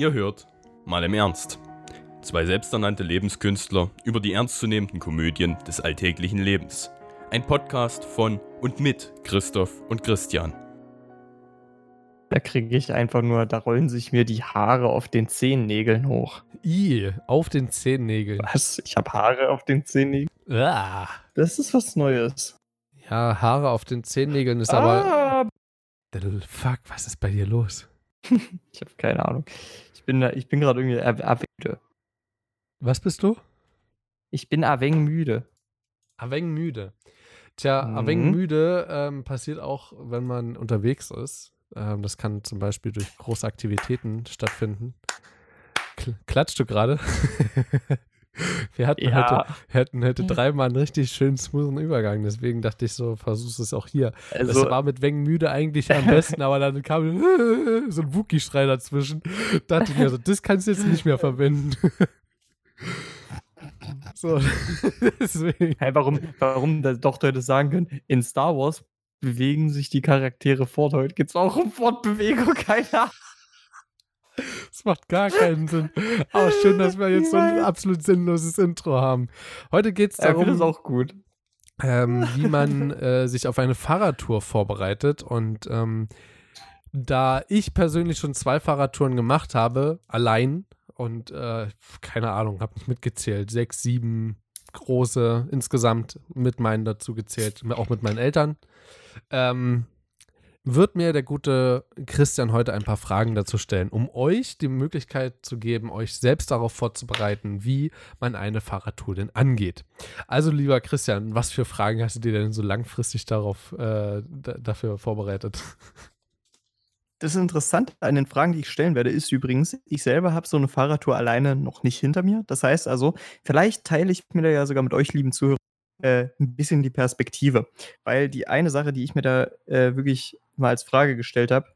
Ihr hört mal im Ernst. Zwei selbsternannte Lebenskünstler über die ernstzunehmenden Komödien des alltäglichen Lebens. Ein Podcast von und mit Christoph und Christian. Da kriege ich einfach nur, da rollen sich mir die Haare auf den Zehennägeln hoch. I, auf den Zehennägeln. Was? Ich habe Haare auf den Zehennägeln? Ah. Das ist was Neues. Ja, Haare auf den Zehennägeln ist Ah. aber. Fuck, was ist bei dir los? Ich habe keine Ahnung. Ich bin, da- ich bin gerade irgendwie a- a- müde. Was bist du? Ich bin a wenig müde. Aveng müde. Tja, Mhm. Aveng müde ähm, passiert auch, wenn man unterwegs ist. Ähm, das kann zum Beispiel durch große Aktivitäten stattfinden. Kl klatschst du gerade? wir hatten heute, Ja, wir hatten heute dreimal einen richtig schönen smoothen Übergang, deswegen dachte ich so, versuch's es auch hier. also, das war mit Weng müde eigentlich am besten, aber dann kam so ein Wookie-Schrei dazwischen. dachte ich mir so, das kannst du jetzt nicht mehr verwenden. so, deswegen. hey, warum, warum da doch Leute sagen können, in Star Wars bewegen sich die Charaktere fort. Heute gibt es auch um Fortbewegung, keine Ahnung. Das macht gar keinen Sinn. Aber schön, dass wir jetzt so ein absolut sinnloses Intro haben. Heute geht es Ja, ist darum, auch gut. ähm, wie man äh, sich auf eine Fahrradtour vorbereitet. Und ähm, da ich persönlich schon zwei Fahrradtouren gemacht habe, allein und äh, keine Ahnung, habe nicht mitgezählt, sechs, sieben große insgesamt mit meinen dazu gezählt, auch mit meinen Eltern, ähm, wird mir der gute Christian heute ein paar Fragen dazu stellen, um euch die Möglichkeit zu geben, euch selbst darauf vorzubereiten, wie man eine Fahrradtour denn angeht. Also, lieber Christian, was für Fragen hast du dir denn so langfristig darauf äh, da, dafür vorbereitet? Das Interessante an den Fragen, die ich stellen werde, ist übrigens, ich selber habe so eine Fahrradtour alleine noch nicht hinter mir. Das heißt also, vielleicht teile ich mir da ja sogar mit euch, lieben Zuhörer, äh, ein bisschen die Perspektive. Weil die eine Sache, die ich mir da äh, wirklich mal als Frage gestellt habe,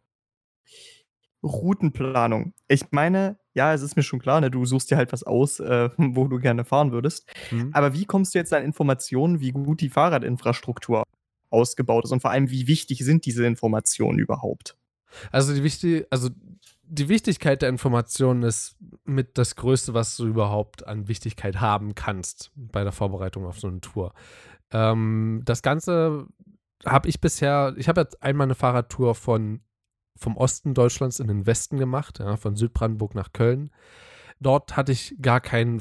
Routenplanung. Ich meine, ja, es ist mir schon klar, ne, du suchst dir halt was aus, äh, wo du gerne fahren würdest. Hm? Aber wie kommst du jetzt an Informationen, wie gut die Fahrradinfrastruktur ausgebaut ist und vor allem, wie wichtig sind diese Informationen überhaupt? Also die, wichtig, also die Wichtigkeit der Informationen ist mit das Größte, was du überhaupt an Wichtigkeit haben kannst bei der Vorbereitung auf so eine Tour. Ähm, das Ganze habe ich bisher, ich habe jetzt einmal eine Fahrradtour von, vom Osten Deutschlands in den Westen gemacht, ja, von Südbrandenburg nach Köln. Dort hatte ich gar keinen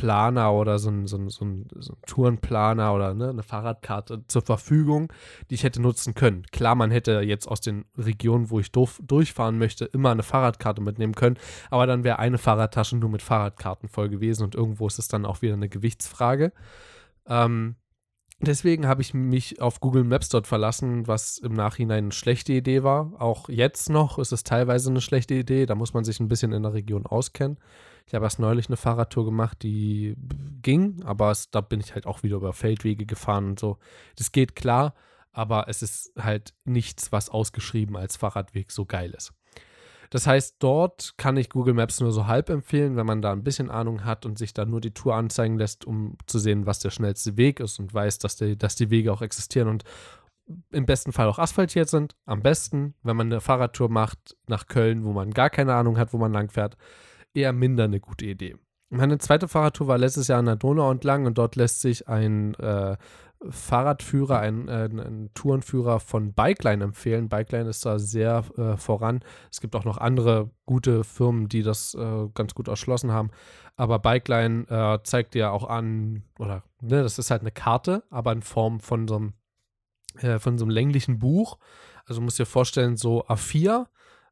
Fahrradplaner oder so einen so einen- so einen- so einen Tourenplaner oder ne, eine Fahrradkarte zur Verfügung die ich hätte nutzen können. Klar, man hätte jetzt aus den Regionen, wo ich durf, durchfahren möchte, immer eine Fahrradkarte mitnehmen können, aber dann wäre eine Fahrradtasche nur mit Fahrradkarten voll gewesen und irgendwo ist es dann auch wieder eine Gewichtsfrage. Ähm, deswegen habe ich mich auf Google Maps dort verlassen, was im Nachhinein eine schlechte Idee war. Auch jetzt noch ist es teilweise eine schlechte Idee, da muss man sich ein bisschen in der Region auskennen. Ich habe erst neulich eine Fahrradtour gemacht, die ging, aber es, da bin ich halt auch wieder über Feldwege gefahren und so. Das geht klar, aber es ist halt nichts, was ausgeschrieben als Fahrradweg so geil ist. Das heißt, dort kann ich Google Maps nur so halb empfehlen, wenn man da ein bisschen Ahnung hat und sich da nur die Tour anzeigen lässt, um zu sehen, was der schnellste Weg ist und weiß, dass die, dass die Wege auch existieren und im besten Fall auch asphaltiert sind. Am besten, wenn man eine Fahrradtour macht nach Köln, wo man gar keine Ahnung hat, wo man lang fährt, eher minder eine gute Idee. Meine zweite Fahrradtour war letztes Jahr an der Donau entlang und dort lässt sich ein äh, Fahrradführer, ein, äh, ein Tourenführer von Bikeline empfehlen. Bikeline ist da sehr äh, voran. Es gibt auch noch andere gute Firmen, die das äh, ganz gut erschlossen haben. Aber Bikeline äh, zeigt dir auch an, oder ne, das ist halt eine Karte, aber in Form von so einem, äh, von so einem länglichen Buch. Also du musst dir vorstellen, so A4,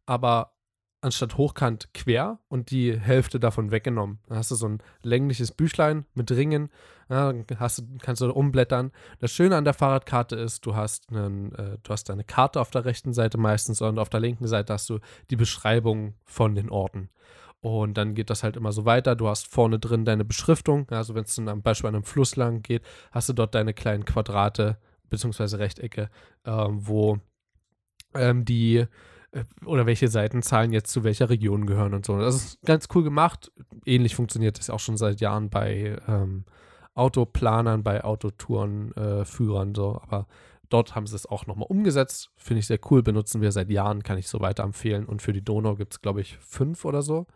aber anstatt hochkant quer und die Hälfte davon weggenommen. Dann hast du so ein längliches Büchlein mit Ringen, ja, hast kannst du umblättern. Das Schöne an der Fahrradkarte ist, du hast, einen, äh, du hast eine Karte auf der rechten Seite meistens und auf der linken Seite hast du die Beschreibung von den Orten. Und dann geht das halt immer so weiter. Du hast vorne drin deine Beschriftung. Also wenn es zum Beispiel an einem Fluss lang geht, hast du dort deine kleinen Quadrate bzw. Rechtecke, ähm, wo ähm, die äh, oder welche Seitenzahlen jetzt zu welcher Region gehören und so. Das ist ganz cool gemacht. Ähnlich funktioniert das auch schon seit Jahren bei ähm, Autoplanern, bei Autotourenführern äh, so. Aber dort haben sie es auch nochmal umgesetzt. Finde ich sehr cool, benutzen wir seit Jahren, kann ich so weiterempfehlen. Und für die Donau gibt es, glaube ich, fünf oder so.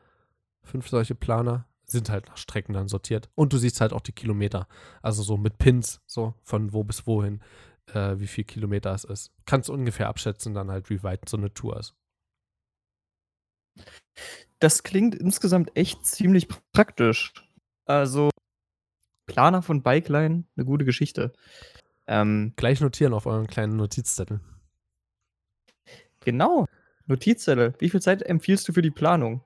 Fünf solche Planer. Sind halt nach Strecken dann sortiert. Und du siehst halt auch die Kilometer. Also so mit Pins, so von wo bis wohin, äh, wie viel Kilometer es ist. Kannst ungefähr abschätzen dann halt, wie weit so eine Tour ist. Das klingt insgesamt echt ziemlich praktisch. Also, Planer von Bikeline, eine gute Geschichte. Ähm, Gleich notieren auf euren kleinen Notizzettel. Genau, Notizzettel. Wie viel Zeit empfiehlst du für die Planung?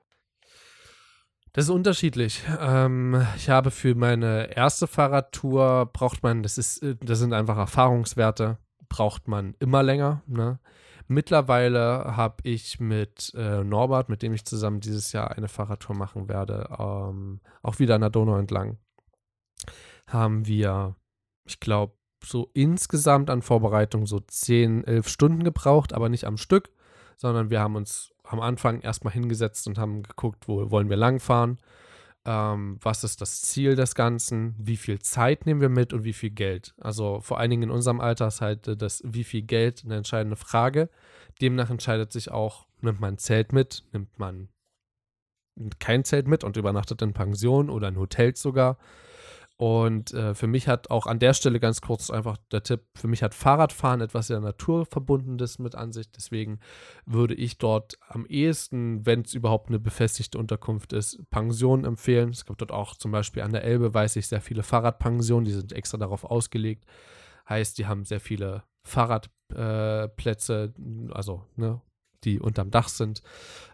Das ist unterschiedlich. Ähm, ich habe für meine erste Fahrradtour braucht man, das ist, äh, das sind einfach Erfahrungswerte, braucht man immer länger. Ne? Mittlerweile habe ich mit äh, Norbert, mit dem ich zusammen dieses Jahr eine Fahrradtour machen werde, ähm, auch wieder an der Donau entlang, haben wir, ich glaube, so insgesamt an Vorbereitung so 10, 11 Stunden gebraucht, aber nicht am Stück, sondern wir haben uns am Anfang erstmal hingesetzt und haben geguckt, wo wollen wir langfahren, ähm, was ist das Ziel des Ganzen, wie viel Zeit nehmen wir mit und wie viel Geld. Also vor allen Dingen in unserem Alter ist halt äh, das, wie viel Geld eine entscheidende Frage. Demnach entscheidet sich auch, nimmt man ein Zelt mit, nimmt man kein Zelt mit und übernachtet in Pension oder in Hotels sogar. Und äh, für mich hat auch an der Stelle ganz kurz einfach der Tipp, für mich hat Fahrradfahren etwas sehr Naturverbundenes mit an sich. Deswegen würde ich dort am ehesten, wenn es überhaupt eine befestigte Unterkunft ist, Pensionen empfehlen. Es gibt dort auch zum Beispiel an der Elbe, weiß ich, sehr viele Fahrradpensionen, die sind extra darauf ausgelegt. Heißt, die haben sehr viele Fahrradplätze, äh, also ne, die unterm Dach sind.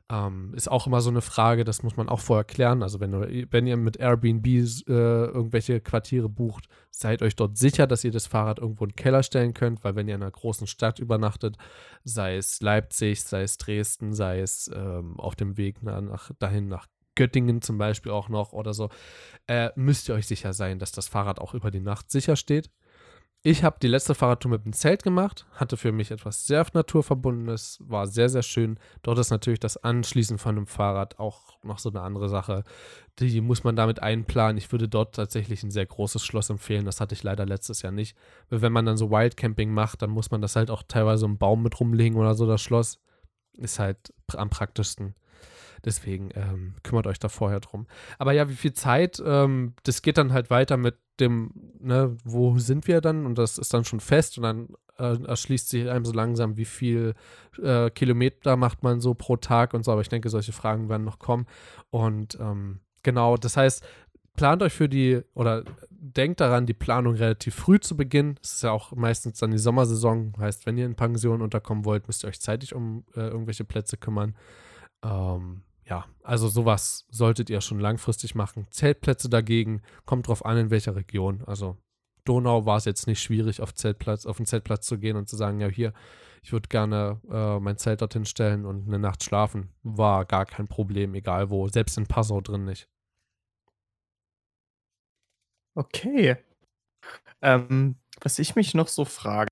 Ähm, ist auch immer so eine Frage, das muss man auch vorher klären. Also wenn, wenn ihr mit Airbnb äh, irgendwelche Quartiere bucht, seid euch dort sicher, dass ihr das Fahrrad irgendwo in den Keller stellen könnt, weil wenn ihr in einer großen Stadt übernachtet, sei es Leipzig, sei es Dresden, sei es ähm, auf dem Weg nach, dahin nach Göttingen zum Beispiel auch noch oder so, äh, müsst ihr euch sicher sein, dass das Fahrrad auch über die Nacht sicher steht. Ich habe die letzte Fahrradtour mit dem Zelt gemacht, hatte für mich etwas sehr naturverbundenes, war sehr, sehr schön. Dort ist natürlich das Anschließen von einem Fahrrad auch noch so eine andere Sache. Die muss man damit einplanen. Ich würde dort tatsächlich ein sehr großes Schloss empfehlen. Das hatte ich leider letztes Jahr nicht. Weil wenn man dann so Wildcamping macht, dann muss man das halt auch teilweise im Baum mit rumlegen oder so, das Schloss. Ist halt am praktischsten. Deswegen ähm, kümmert euch da vorher drum. Aber ja, wie viel Zeit? Ähm, das geht dann halt weiter mit dem, ne, wo sind wir dann? Und das ist dann schon fest und dann äh, erschließt sich einem so langsam, wie viel äh, Kilometer macht man so pro Tag und so. Aber ich denke, solche Fragen werden noch kommen. Und ähm, genau, das heißt, plant euch für die oder denkt daran, die Planung relativ früh zu beginnen. Es ist ja auch meistens dann die Sommersaison. Heißt, wenn ihr in Pension unterkommen wollt, müsst ihr euch zeitig um äh, irgendwelche Plätze kümmern. Ähm, ja, also sowas solltet ihr schon langfristig machen. Zeltplätze dagegen, kommt drauf an, in welcher Region. Also Donau war es jetzt nicht schwierig, auf, Zeltplatz, auf den Zeltplatz zu gehen und zu sagen, ja, hier, ich würde gerne äh, mein Zelt dorthin stellen und eine Nacht schlafen. War gar kein Problem, egal wo, selbst in Passau drin nicht. Okay. Ähm, was ich mich noch so frage,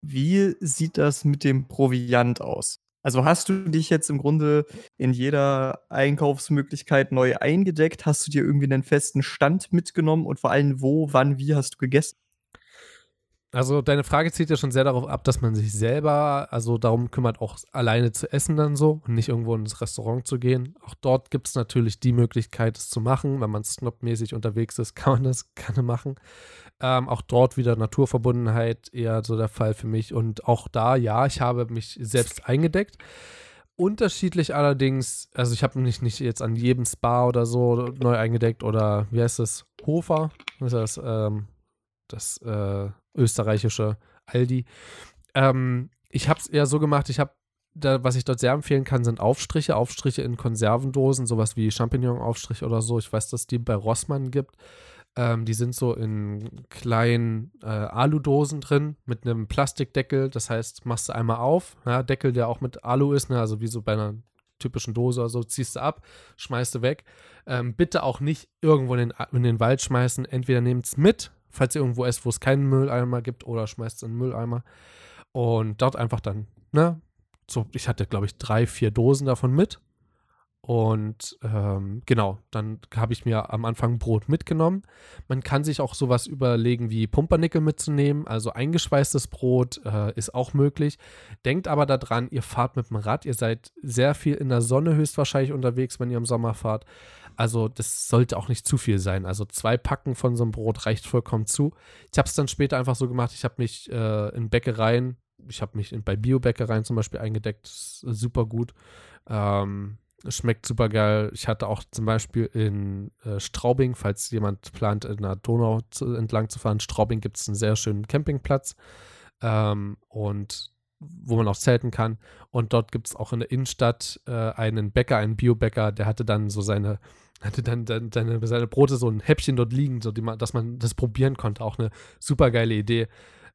wie sieht das mit dem Proviant aus? Also, hast du dich jetzt im Grunde in jeder Einkaufsmöglichkeit neu eingedeckt? Hast du dir irgendwie einen festen Stand mitgenommen und vor allem wo, wann, wie hast du gegessen? Also deine Frage zielt ja schon sehr darauf ab, dass man sich selber, also darum kümmert, auch alleine zu essen dann so und nicht irgendwo ins Restaurant zu gehen. Auch dort gibt es natürlich die Möglichkeit, es zu machen. Wenn man snobmäßig unterwegs ist, kann man das gerne machen. Ähm, auch dort wieder Naturverbundenheit eher so der Fall für mich. Und auch da, ja, ich habe mich selbst eingedeckt. Unterschiedlich allerdings, also ich habe mich nicht jetzt an jedem Spa oder so neu eingedeckt oder wie heißt es? Hofer, ist das, ähm, das äh, österreichische Aldi. Ähm, ich habe es eher so gemacht, ich habe was ich dort sehr empfehlen kann, sind Aufstriche, Aufstriche in Konservendosen, sowas wie Champignon-Aufstrich oder so. Ich weiß, dass die bei Rossmann gibt. Ähm, die sind so in kleinen äh, Aludosen drin mit einem Plastikdeckel. Das heißt, machst du einmal auf, ja, Deckel, der auch mit Alu ist, ne, also wie so bei einer typischen Dose oder so, ziehst du ab, schmeißt du weg. Ähm, bitte auch nicht irgendwo in den, in den Wald schmeißen. Entweder nehmt es mit, falls ihr irgendwo esst, wo es keinen Mülleimer gibt, oder schmeißt es in den Mülleimer. Und dort einfach dann, ne, so, ich hatte, glaube ich, drei, vier Dosen davon mit Und ähm, genau, dann habe ich mir am Anfang Brot mitgenommen. Man kann sich auch sowas überlegen wie Pumpernickel mitzunehmen, also eingeschweißtes Brot äh, ist auch möglich. Denkt aber daran, ihr fahrt mit dem Rad, ihr seid sehr viel in der Sonne höchstwahrscheinlich unterwegs, wenn ihr im Sommer fahrt. Also das sollte auch nicht zu viel sein. Also zwei Packen von so einem Brot reicht vollkommen zu. Ich habe es dann später einfach so gemacht, ich habe mich äh, in Bäckereien, ich habe mich in, bei Biobäckereien zum Beispiel eingedeckt, super gut. Ähm, schmeckt super geil. Ich hatte auch zum Beispiel in äh, Straubing, falls jemand plant, in der Donau zu, entlang zu fahren, Straubing gibt es einen sehr schönen Campingplatz. Ähm, und wo man auch zelten kann. Und dort gibt es auch in der Innenstadt äh, einen Bäcker, einen Biobäcker, der hatte dann so seine hatte dann, dann seine, seine Brote so ein Häppchen dort liegen, so man, dass man das probieren konnte. Auch eine super geile Idee.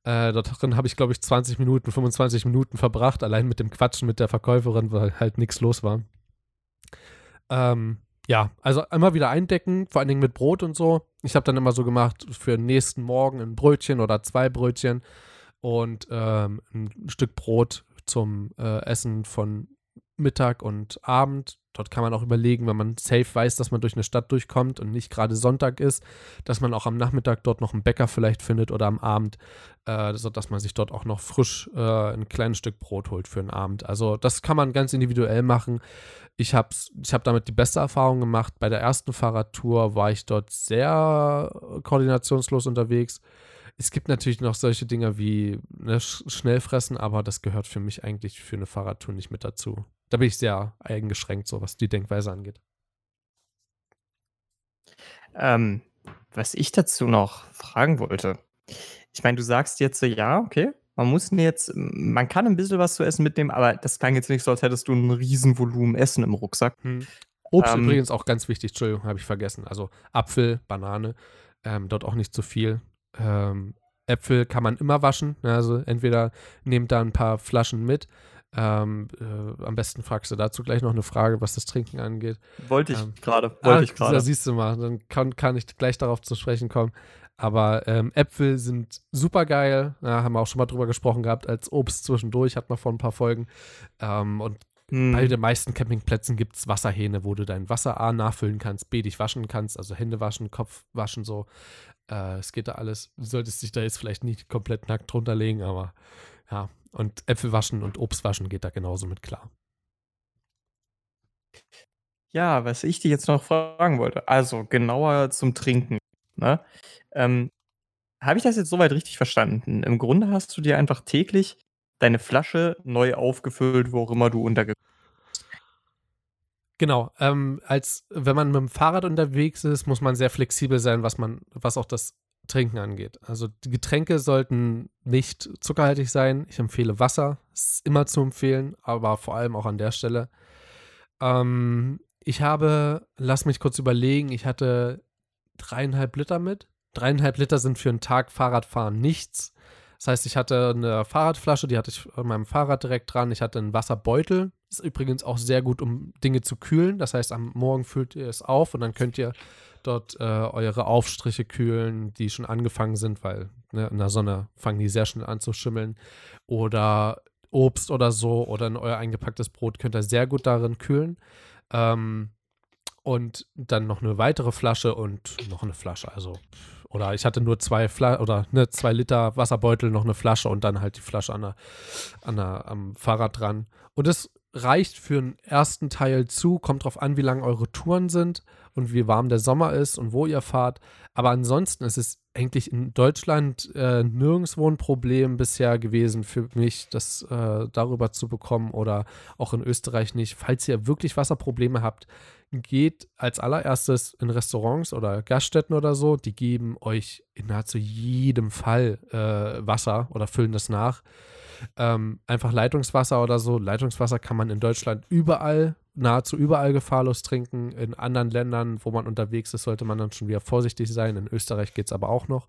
Äh, dort drin habe ich, glaube ich, 20 Minuten, 25 Minuten verbracht, allein mit dem Quatschen mit der Verkäuferin, weil halt nichts los war. Ähm, ja, also immer wieder eindecken, vor allen Dingen mit Brot und so. Ich habe dann immer so gemacht, für den nächsten Morgen ein Brötchen oder zwei Brötchen und ähm, ein Stück Brot zum äh, Essen von Mittag und Abend. Dort kann man auch überlegen, wenn man safe weiß, dass man durch eine Stadt durchkommt und nicht gerade Sonntag ist, dass man auch am Nachmittag dort noch einen Bäcker vielleicht findet oder am Abend, äh, sodass man sich dort auch noch frisch äh, ein kleines Stück Brot holt für den Abend. Also das kann man ganz individuell machen. Ich habe ich hab damit die beste Erfahrung gemacht. Bei der ersten Fahrradtour war ich dort sehr koordinationslos unterwegs. Es gibt natürlich noch solche Dinge wie ne, Schnellfressen, aber das gehört für mich eigentlich für eine Fahrradtour nicht mit dazu. Da bin ich sehr eingeschränkt, so was die Denkweise angeht. Ähm, was ich dazu noch fragen wollte. Ich meine, du sagst jetzt so, ja, okay, man muss jetzt, man kann ein bisschen was zu essen mitnehmen, aber das klang jetzt nicht so, als hättest du ein Riesenvolumen Essen im Rucksack. Hm. Obst ähm, übrigens auch ganz wichtig, Entschuldigung, habe ich vergessen. Also Apfel, Banane, ähm, dort auch nicht zu viel. Ähm, Äpfel kann man immer waschen. Ne? Also entweder nehmt da ein paar Flaschen mit. Ähm, äh, am besten fragst du dazu gleich noch eine Frage, was das Trinken angeht. Wollte ich ähm, gerade. Wollte ah, ich gerade. Da siehst du mal, dann kann, kann ich gleich darauf zu sprechen kommen. Aber ähm, Äpfel sind super geil. Ja, haben wir auch schon mal drüber gesprochen gehabt, als Obst zwischendurch, hat man vor ein paar Folgen. Ähm, und hm. bei den meisten Campingplätzen gibt es Wasserhähne, wo du dein Wasser A nachfüllen kannst, B dich waschen kannst, also Hände waschen, Kopf waschen so. Äh, es geht da alles. Du solltest dich da jetzt vielleicht nicht komplett nackt drunter legen, aber ja. Und Äpfel waschen und Obst waschen geht da genauso mit klar. Ja, was ich dich jetzt noch fragen wollte, also genauer zum Trinken. Ne? Ähm, Habe ich das jetzt soweit richtig verstanden? Im Grunde hast du dir einfach täglich deine Flasche neu aufgefüllt, wo auch immer du untergekommen Genau, ähm, als wenn man mit dem Fahrrad unterwegs ist, muss man sehr flexibel sein, was man, was auch das Trinken angeht. Also die Getränke sollten nicht zuckerhaltig sein. Ich empfehle Wasser, ist immer zu empfehlen, aber vor allem auch an der Stelle. Ähm, ich habe, lass mich kurz überlegen, ich hatte dreieinhalb Liter mit. Dreieinhalb Liter sind für einen Tag Fahrradfahren nichts. Das heißt, ich hatte eine Fahrradflasche, die hatte ich an meinem Fahrrad direkt dran. Ich hatte einen Wasserbeutel. Ist übrigens auch sehr gut, um Dinge zu kühlen. Das heißt, am Morgen füllt ihr es auf und dann könnt ihr dort äh, eure Aufstriche kühlen, die schon angefangen sind, weil ne, in der Sonne fangen die sehr schnell an zu schimmeln. Oder Obst oder so oder in euer eingepacktes Brot könnt ihr sehr gut darin kühlen. Ähm, und dann noch eine weitere Flasche und noch eine Flasche. Also oder ich hatte nur zwei Fla oder ne, zwei Liter Wasserbeutel, noch eine Flasche und dann halt die Flasche an der, an der, am Fahrrad dran. Und das reicht für den ersten Teil zu, kommt drauf an, wie lang eure Touren sind und wie warm der Sommer ist und wo ihr fahrt. Aber ansonsten ist es eigentlich in Deutschland äh, nirgendwo ein Problem bisher gewesen für mich, das äh, darüber zu bekommen oder auch in Österreich nicht. Falls ihr wirklich Wasserprobleme habt, geht als allererstes in Restaurants oder Gaststätten oder so. Die geben euch in nahezu jedem Fall äh, Wasser oder füllen das nach. Ähm, einfach Leitungswasser oder so. Leitungswasser kann man in Deutschland überall, nahezu überall gefahrlos trinken. In anderen Ländern, wo man unterwegs ist, sollte man dann schon wieder vorsichtig sein. In Österreich geht es aber auch noch.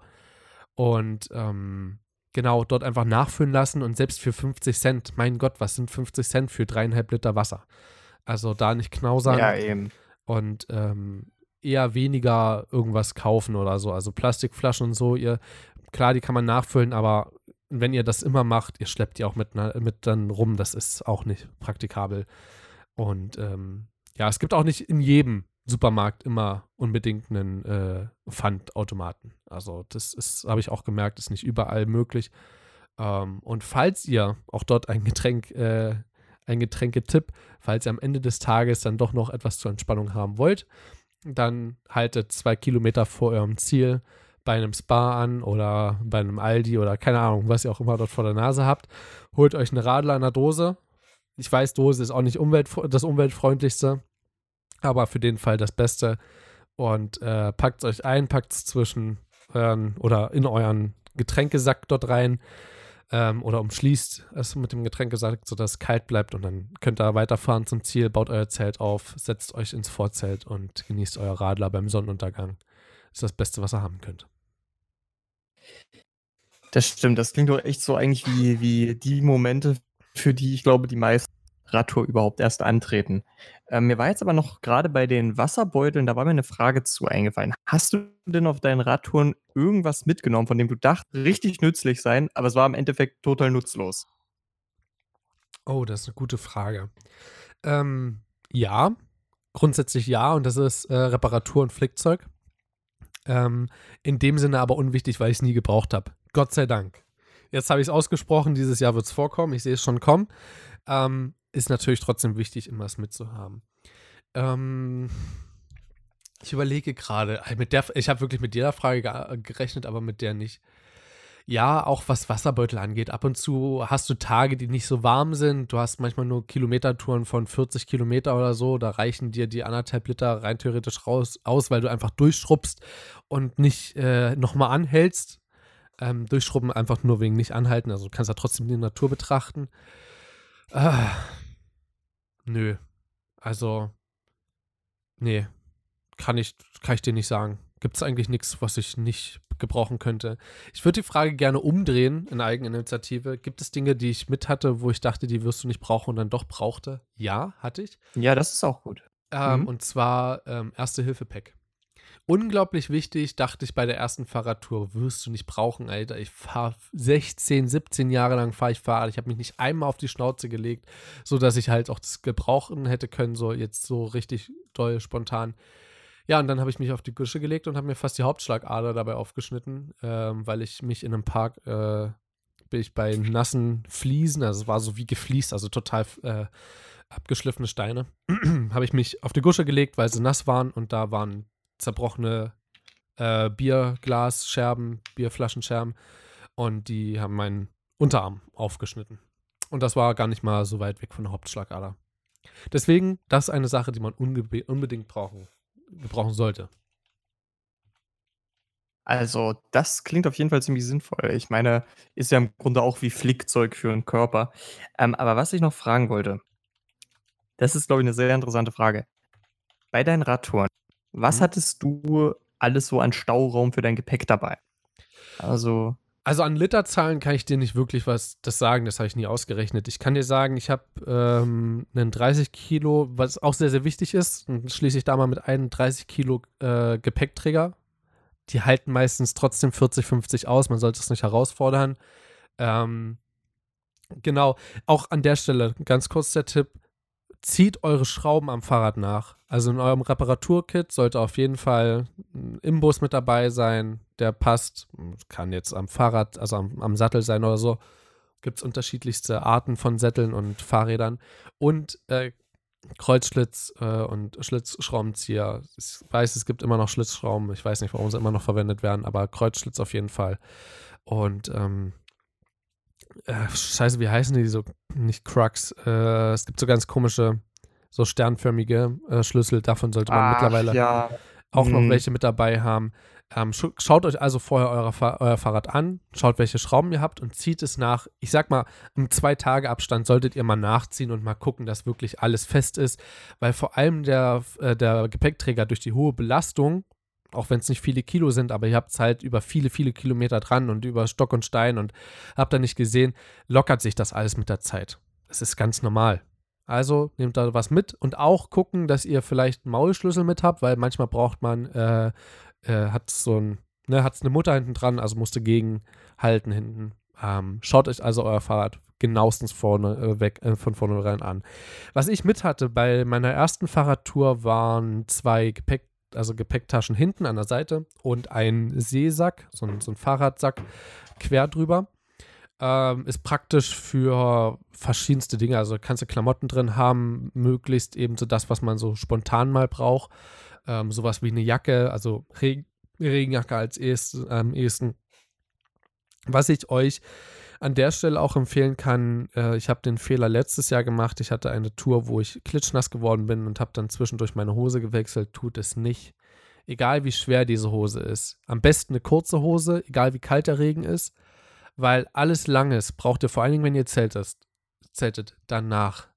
Und ähm, genau, dort einfach nachfüllen lassen und selbst für 50 Cent, mein Gott, was sind 50 Cent für dreieinhalb Liter Wasser? Also da nicht knausern. Ja, eben. Und ähm, eher weniger irgendwas kaufen oder so. Also Plastikflaschen und so, ihr, klar, die kann man nachfüllen, aber wenn ihr das immer macht, ihr schleppt die auch mit, mit dann rum, das ist auch nicht praktikabel. Und ähm, ja, es gibt auch nicht in jedem Supermarkt immer unbedingt einen äh, Pfandautomaten. Also das ist, habe ich auch gemerkt, ist nicht überall möglich. Ähm, und falls ihr auch dort ein Getränk, äh, ein Getränketipp, falls ihr am Ende des Tages dann doch noch etwas zur Entspannung haben wollt, dann haltet zwei Kilometer vor eurem Ziel bei einem Spa an oder bei einem Aldi oder keine Ahnung, was ihr auch immer dort vor der Nase habt. Holt euch eine Radler in der Dose. Ich weiß, Dose ist auch nicht umwelt, das umweltfreundlichste, aber für den Fall das Beste. Und äh, packt es euch ein, packt es zwischen euren oder in euren Getränkesack dort rein ähm, oder umschließt es mit dem Getränkesack, sodass es kalt bleibt und dann könnt ihr weiterfahren zum Ziel, baut euer Zelt auf, setzt euch ins Vorzelt und genießt euer Radler beim Sonnenuntergang. Ist das Beste, was ihr haben könnt. Das stimmt, das klingt doch echt so eigentlich wie, wie die Momente, für die ich glaube, die meisten Radtour überhaupt erst antreten. Ähm, mir war jetzt aber noch gerade bei den Wasserbeuteln, da war mir eine Frage zu eingefallen. Hast du denn auf deinen Radtouren irgendwas mitgenommen, von dem du dachtest, richtig nützlich sein, aber es war im Endeffekt total nutzlos? Oh, das ist eine gute Frage. Ähm, ja, grundsätzlich ja, und das ist äh, Reparatur und Flickzeug. Ähm, in dem Sinne aber unwichtig, weil ich es nie gebraucht habe. Gott sei Dank. Jetzt habe ich es ausgesprochen, dieses Jahr wird es vorkommen, ich sehe es schon kommen. Ähm, ist natürlich trotzdem wichtig, immer es mitzuhaben. Ähm, ich überlege gerade, ich habe wirklich mit jeder Frage gerechnet, aber mit der nicht. Ja, auch was Wasserbeutel angeht. Ab und zu hast du Tage, die nicht so warm sind. Du hast manchmal nur Kilometertouren von 40 Kilometer oder so. Da reichen dir die anderthalb Liter rein theoretisch raus, aus, weil du einfach durchschrubbst und nicht äh, nochmal anhältst. Ähm, durchschrubben einfach nur wegen nicht anhalten. Also du kannst ja trotzdem die Natur betrachten. Ah, nö. Also, nee. Kann ich, kann ich dir nicht sagen. Gibt es eigentlich nichts, was ich nicht gebrauchen könnte? Ich würde die Frage gerne umdrehen in Eigeninitiative. Gibt es Dinge, die ich mit hatte, wo ich dachte, die wirst du nicht brauchen und dann doch brauchte? Ja, hatte ich. Ja, das ist auch gut. Ähm, mhm. Und zwar ähm, Erste-Hilfe-Pack. Unglaublich wichtig, dachte ich bei der ersten Fahrradtour, wirst du nicht brauchen, Alter. Ich fahre 16, 17 Jahre lang fahre ich Fahrrad. Ich habe mich nicht einmal auf die Schnauze gelegt, sodass ich halt auch das gebrauchen hätte können, so jetzt so richtig doll spontan. Ja, und dann habe ich mich auf die Gusche gelegt und habe mir fast die Hauptschlagader dabei aufgeschnitten, ähm, weil ich mich in einem Park, äh, bin ich bei nassen Fliesen, also es war so wie gefliest, also total äh, abgeschliffene Steine, habe ich mich auf die Gusche gelegt, weil sie nass waren und da waren zerbrochene äh, Bierglasscherben, Bierflaschenscherben und die haben meinen Unterarm aufgeschnitten. Und das war gar nicht mal so weit weg von der Hauptschlagader. Deswegen, das ist eine Sache, die man unbedingt brauchen, gebrauchen sollte. Also, das klingt auf jeden Fall ziemlich sinnvoll. Ich meine, ist ja im Grunde auch wie Flickzeug für den Körper. Ähm, aber was ich noch fragen wollte, das ist, glaube ich, eine sehr interessante Frage. Bei deinen Radtouren, was mhm. hattest du alles so an Stauraum für dein Gepäck dabei? Also. Also an Literzahlen kann ich dir nicht wirklich was das sagen, das habe ich nie ausgerechnet. Ich kann dir sagen, ich habe ähm, einen 30 Kilo, was auch sehr, sehr wichtig ist, und schließe ich da mal mit einem 30 Kilo äh, Gepäckträger. Die halten meistens trotzdem 40, 50 aus, man sollte es nicht herausfordern. Ähm, genau, auch an der Stelle ganz kurz der Tipp, zieht eure Schrauben am Fahrrad nach. Also in eurem Reparaturkit sollte auf jeden Fall ein Imbus mit dabei sein, der passt. Kann jetzt am Fahrrad, also am, am Sattel sein oder so. Gibt es unterschiedlichste Arten von Sätteln und Fahrrädern. Und äh, Kreuzschlitz äh, und Schlitzschraubenzieher. Ich weiß, es gibt immer noch Schlitzschrauben. Ich weiß nicht, warum sie immer noch verwendet werden, aber Kreuzschlitz auf jeden Fall. Und ähm, äh, scheiße, wie heißen die so? Nicht Crux. Äh, es gibt so ganz komische, so sternförmige äh, Schlüssel. Davon sollte man Ach, mittlerweile ja. auch hm. noch welche mit dabei haben. Ähm, schaut euch also vorher euer, euer Fahrrad an, schaut, welche Schrauben ihr habt und zieht es nach. Ich sag mal, im Zwei-Tage-Abstand solltet ihr mal nachziehen und mal gucken, dass wirklich alles fest ist, weil vor allem der, äh, der Gepäckträger durch die hohe Belastung auch wenn es nicht viele Kilo sind, aber ihr habt es halt über viele, viele Kilometer dran und über Stock und Stein und habt da nicht gesehen, lockert sich das alles mit der Zeit. Das ist ganz normal. Also nehmt da was mit und auch gucken, dass ihr vielleicht einen Maulschlüssel mit habt, weil manchmal braucht man, äh, äh, hat so ein, ne, hat eine Mutter hinten dran, also musste gegenhalten hinten. Ähm, schaut euch also euer Fahrrad genauestens vorne äh, weg, äh, von vornherein an. Was ich mit hatte bei meiner ersten Fahrradtour waren zwei Gepäck, also Gepäcktaschen hinten an der Seite und ein Seesack, so ein, so ein Fahrradsack quer drüber. Ähm, ist praktisch für verschiedenste Dinge. Also kannst du Klamotten drin haben, möglichst eben so das, was man so spontan mal braucht. Ähm, sowas wie eine Jacke, also Regen, Regenjacke als ehesten, am ehesten. Was ich euch an der Stelle auch empfehlen kann, äh, ich habe den Fehler letztes Jahr gemacht. Ich hatte eine Tour, wo ich klitschnass geworden bin und habe dann zwischendurch meine Hose gewechselt. Tut es nicht. Egal wie schwer diese Hose ist. Am besten eine kurze Hose, egal wie kalt der Regen ist, weil alles Langes braucht ihr vor allen Dingen, wenn ihr zeltet, zeltet danach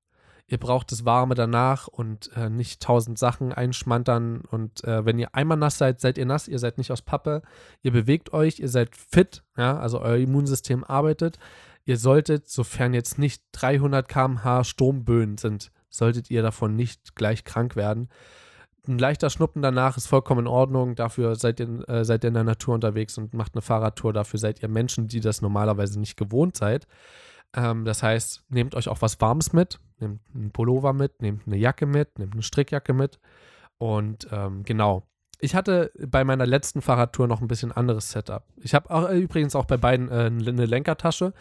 ihr braucht das Warme danach und äh, nicht tausend Sachen einschmantern. Und äh, wenn ihr einmal nass seid, seid ihr nass, ihr seid nicht aus Pappe, ihr bewegt euch, ihr seid fit, ja, also euer Immunsystem arbeitet. Ihr solltet, sofern jetzt nicht 300 km/h Sturmböen sind, solltet ihr davon nicht gleich krank werden. Ein leichter Schnuppen danach ist vollkommen in Ordnung. Dafür seid ihr, äh, seid ihr in der Natur unterwegs und macht eine Fahrradtour. Dafür seid ihr Menschen, die das normalerweise nicht gewohnt seid. Ähm, das heißt, nehmt euch auch was Warmes mit, nehmt einen Pullover mit, nehmt eine Jacke mit, nehmt eine Strickjacke mit. Und ähm, genau. Ich hatte bei meiner letzten Fahrradtour noch ein bisschen anderes Setup. Ich habe äh, übrigens auch bei beiden äh, eine Lenkertasche.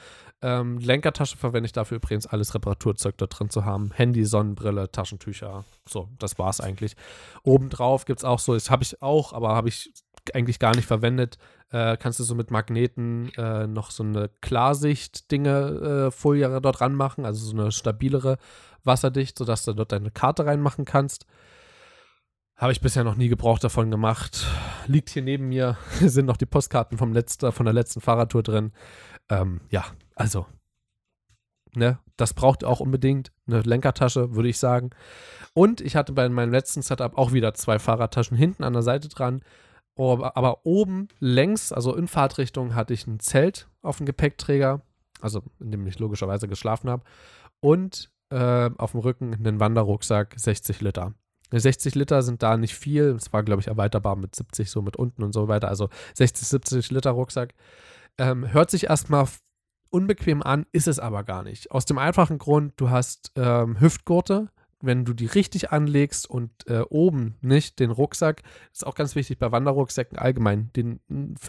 Ähm, Lenkertasche verwende ich dafür übrigens alles Reparaturzeug da drin zu haben. Handy, Sonnenbrille, Taschentücher. So, das war's eigentlich. Obendrauf gibt es auch so, das habe ich auch, aber habe ich eigentlich gar nicht verwendet. Äh, kannst du so mit Magneten äh, noch so eine Klarsicht-Dinge, äh, Folie dort ranmachen, also so eine stabilere wasserdicht, sodass du dort deine Karte reinmachen kannst. Habe ich bisher noch nie Gebrauch davon gemacht. Liegt hier neben mir, sind noch die Postkarten vom letzter, von der letzten Fahrradtour drin. Ähm, ja, also, ne, das braucht auch unbedingt. Eine Lenkertasche, würde ich sagen. Und ich hatte bei meinem letzten Setup auch wieder zwei Fahrradtaschen hinten an der Seite dran. Oh, aber oben längs, also in Fahrtrichtung, hatte ich ein Zelt auf dem Gepäckträger, also in dem ich logischerweise geschlafen habe. Und äh, auf dem Rücken einen Wanderrucksack, 60 Liter. 60 Liter sind da nicht viel. Es war, glaube ich, erweiterbar mit 70, so mit unten und so weiter. Also 60, 70 Liter Rucksack. Ähm, hört sich erstmal unbequem an, ist es aber gar nicht. Aus dem einfachen Grund, du hast ähm, Hüftgurte, wenn du die richtig anlegst und äh, oben nicht den Rucksack, ist auch ganz wichtig bei Wanderrucksäcken allgemein. Den,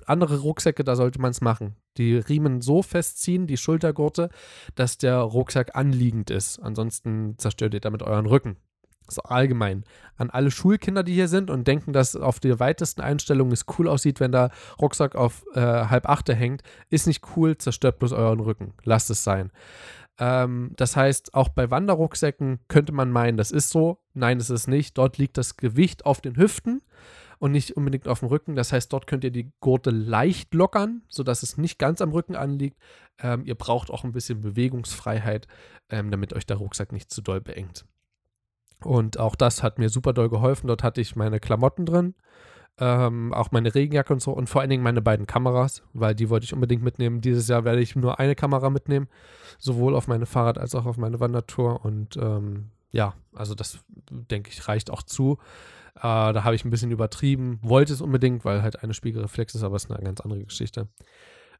andere Rucksäcke, da sollte man es machen. Die Riemen so festziehen, die Schultergurte, dass der Rucksack anliegend ist. Ansonsten zerstört ihr damit euren Rücken. So allgemein. An alle Schulkinder, die hier sind und denken, dass auf der weitesten Einstellung es cool aussieht, wenn der Rucksack auf äh, halb achte hängt, ist nicht cool, zerstört bloß euren Rücken. Lasst es sein. Ähm, das heißt, auch bei Wanderrucksäcken könnte man meinen, das ist so. Nein, es ist nicht. Dort liegt das Gewicht auf den Hüften und nicht unbedingt auf dem Rücken. Das heißt, dort könnt ihr die Gurte leicht lockern, sodass es nicht ganz am Rücken anliegt. Ähm, ihr braucht auch ein bisschen Bewegungsfreiheit, ähm, damit euch der Rucksack nicht zu doll beengt. Und auch das hat mir super doll geholfen. Dort hatte ich meine Klamotten drin, ähm, auch meine Regenjacke und so und vor allen Dingen meine beiden Kameras, weil die wollte ich unbedingt mitnehmen. Dieses Jahr werde ich nur eine Kamera mitnehmen, sowohl auf meine Fahrrad- als auch auf meine Wandertour. Und ähm, ja, also das denke ich reicht auch zu. Äh, da habe ich ein bisschen übertrieben, wollte es unbedingt, weil halt eine Spiegelreflex ist, aber es ist eine ganz andere Geschichte.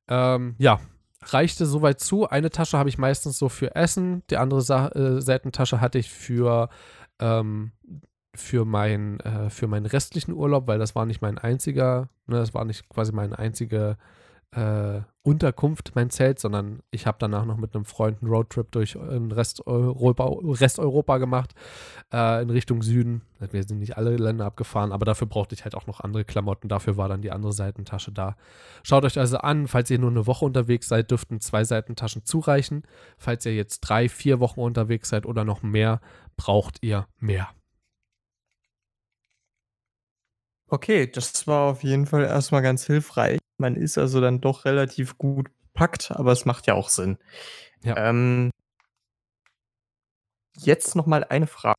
Ähm, ja, reichte soweit zu. Eine Tasche habe ich meistens so für Essen, die andere Sa äh, Seitentasche hatte ich für ähm, für, mein, äh, für meinen restlichen Urlaub, weil das war nicht mein einziger, ne, das war nicht quasi meine einzige äh, Unterkunft, mein Zelt, sondern ich habe danach noch mit einem Freund einen Roadtrip durch den Rest Europa, Rest Europa gemacht, äh, in Richtung Süden. Wir sind nicht alle Länder abgefahren, aber dafür brauchte ich halt auch noch andere Klamotten. Dafür war dann die andere Seitentasche da. Schaut euch also an, falls ihr nur eine Woche unterwegs seid, dürften zwei Seitentaschen zureichen. Falls ihr jetzt drei, vier Wochen unterwegs seid oder noch mehr, braucht ihr mehr. Okay, das war auf jeden Fall erstmal ganz hilfreich. Man ist also dann doch relativ gut packt, aber es macht ja auch Sinn. Ja. Ähm, jetzt noch mal eine Frage.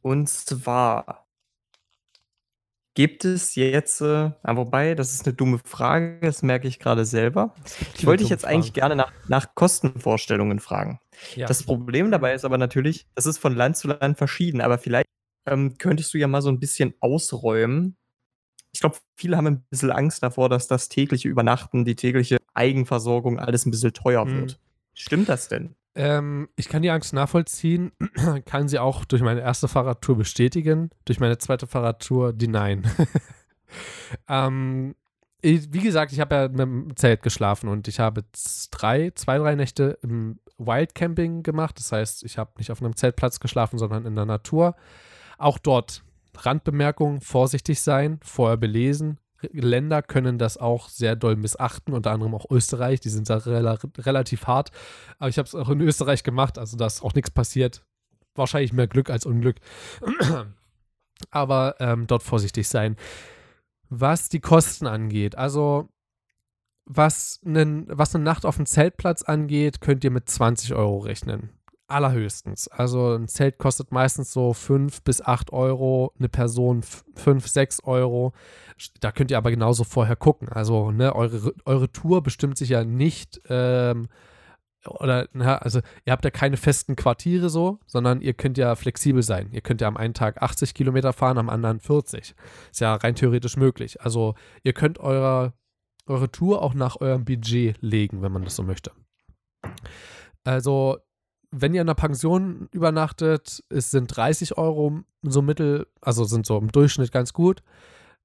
Und zwar gibt es jetzt, äh, wobei, das ist eine dumme Frage, das merke ich gerade selber. Ich wollte dich jetzt eigentlich gerne nach, nach Kostenvorstellungen fragen. Ja. Das Problem dabei ist aber natürlich, das ist von Land zu Land verschieden, aber vielleicht ähm, könntest du ja mal so ein bisschen ausräumen. Ich glaube, viele haben ein bisschen Angst davor, dass das tägliche Übernachten, die tägliche Eigenversorgung alles ein bisschen teuer mhm. wird. Stimmt das denn? Ähm, ich kann die Angst nachvollziehen, kann sie auch durch meine erste Fahrradtour bestätigen, durch meine zweite Fahrradtour die Nein. ähm, wie gesagt, ich habe ja mit dem Zelt geschlafen und ich habe drei, zwei, drei Nächte im Wildcamping gemacht. Das heißt, ich habe nicht auf einem Zeltplatz geschlafen, sondern in der Natur. Auch dort Randbemerkung, vorsichtig sein, vorher belesen. Länder können das auch sehr doll missachten, unter anderem auch Österreich, die sind da rel relativ hart. Aber ich habe es auch in Österreich gemacht, also da ist auch nichts passiert. Wahrscheinlich mehr Glück als Unglück. Aber ähm, dort vorsichtig sein. Was die Kosten angeht, also was, einen, was eine Nacht auf dem Zeltplatz angeht, könnt ihr mit 20 Euro rechnen. Allerhöchstens. Also ein Zelt kostet meistens so 5 bis 8 Euro, eine Person 5, 6 Euro. Da könnt ihr aber genauso vorher gucken. Also ne, eure, eure Tour bestimmt sich ja nicht ähm, oder, na, also ihr habt ja keine festen Quartiere so, sondern ihr könnt ja flexibel sein. Ihr könnt ja am einen Tag 80 Kilometer fahren, am anderen 40. Ist ja rein theoretisch möglich. Also ihr könnt eure, eure Tour auch nach eurem Budget legen, wenn man das so möchte. Also, wenn ihr in einer Pension übernachtet, es sind 30 Euro so mittel, also sind so im Durchschnitt ganz gut.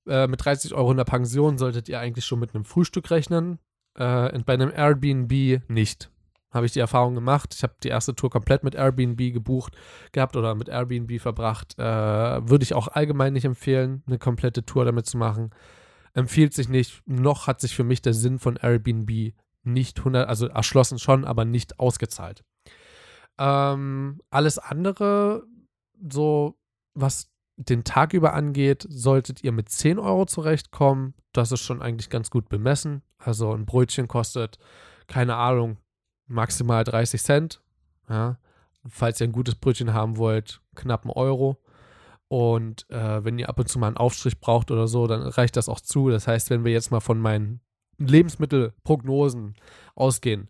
Äh, mit 30 Euro in der Pension solltet ihr eigentlich schon mit einem Frühstück rechnen. Äh, bei einem Airbnb nicht habe ich die Erfahrung gemacht. Ich habe die erste Tour komplett mit Airbnb gebucht gehabt oder mit Airbnb verbracht. Äh, würde ich auch allgemein nicht empfehlen, eine komplette Tour damit zu machen. Empfiehlt sich nicht. Noch hat sich für mich der Sinn von Airbnb nicht 100, also erschlossen schon, aber nicht ausgezahlt. Ähm, alles andere, so was den Tag über angeht, solltet ihr mit 10 Euro zurechtkommen. Das ist schon eigentlich ganz gut bemessen. Also ein Brötchen kostet, keine Ahnung, maximal 30 Cent. Ja. Falls ihr ein gutes Brötchen haben wollt, knapp einen Euro. Und äh, wenn ihr ab und zu mal einen Aufstrich braucht oder so, dann reicht das auch zu. Das heißt, wenn wir jetzt mal von meinen Lebensmittelprognosen ausgehen,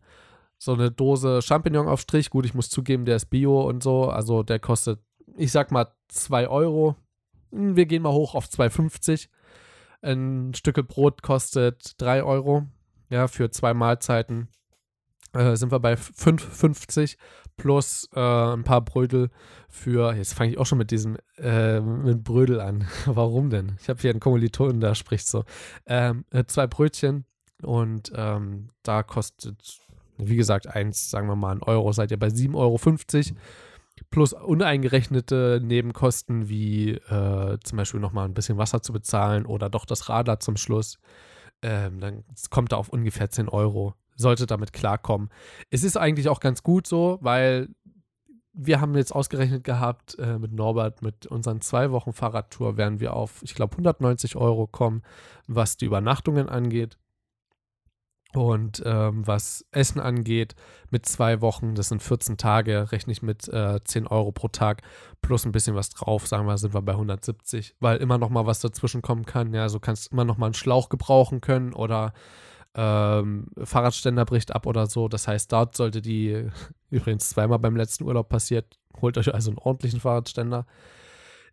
so eine Dose Champignon-Aufstrich, gut, ich muss zugeben, der ist Bio und so, also der kostet, ich sag mal, 2 Euro. Hm, wir gehen mal hoch auf 2,50. Ein Stück Brot kostet 3 Euro, ja, für zwei Mahlzeiten äh, sind wir bei 5,50 plus äh, ein paar Brödel für, jetzt fange ich auch schon mit diesem äh, mit Brödel an. Warum denn? Ich habe hier einen Kommilitonen, der spricht so. Ähm, äh, zwei Brötchen und ähm, da kostet, wie gesagt, eins, sagen wir mal, ein Euro, seid ihr bei 7,50 Euro plus uneingerechnete Nebenkosten wie äh, zum Beispiel nochmal ein bisschen Wasser zu bezahlen oder doch das Radler zum Schluss. Ähm, dann kommt da auf ungefähr 10 Euro sollte damit klarkommen. Es ist eigentlich auch ganz gut so, weil wir haben jetzt ausgerechnet gehabt äh, mit Norbert, mit unseren zwei Wochen Fahrradtour werden wir auf, ich glaube, 190 Euro kommen, was die Übernachtungen angeht. Und ähm, was Essen angeht, mit zwei Wochen, das sind 14 Tage, rechne ich mit äh, 10 Euro pro Tag plus ein bisschen was drauf, sagen wir, sind wir bei 170, weil immer noch mal was dazwischen kommen kann. Ja, so kannst immer noch mal einen Schlauch gebrauchen können oder ähm, Fahrradständer bricht ab oder so. Das heißt, dort sollte die, übrigens zweimal beim letzten Urlaub passiert, holt euch also einen ordentlichen Fahrradständer.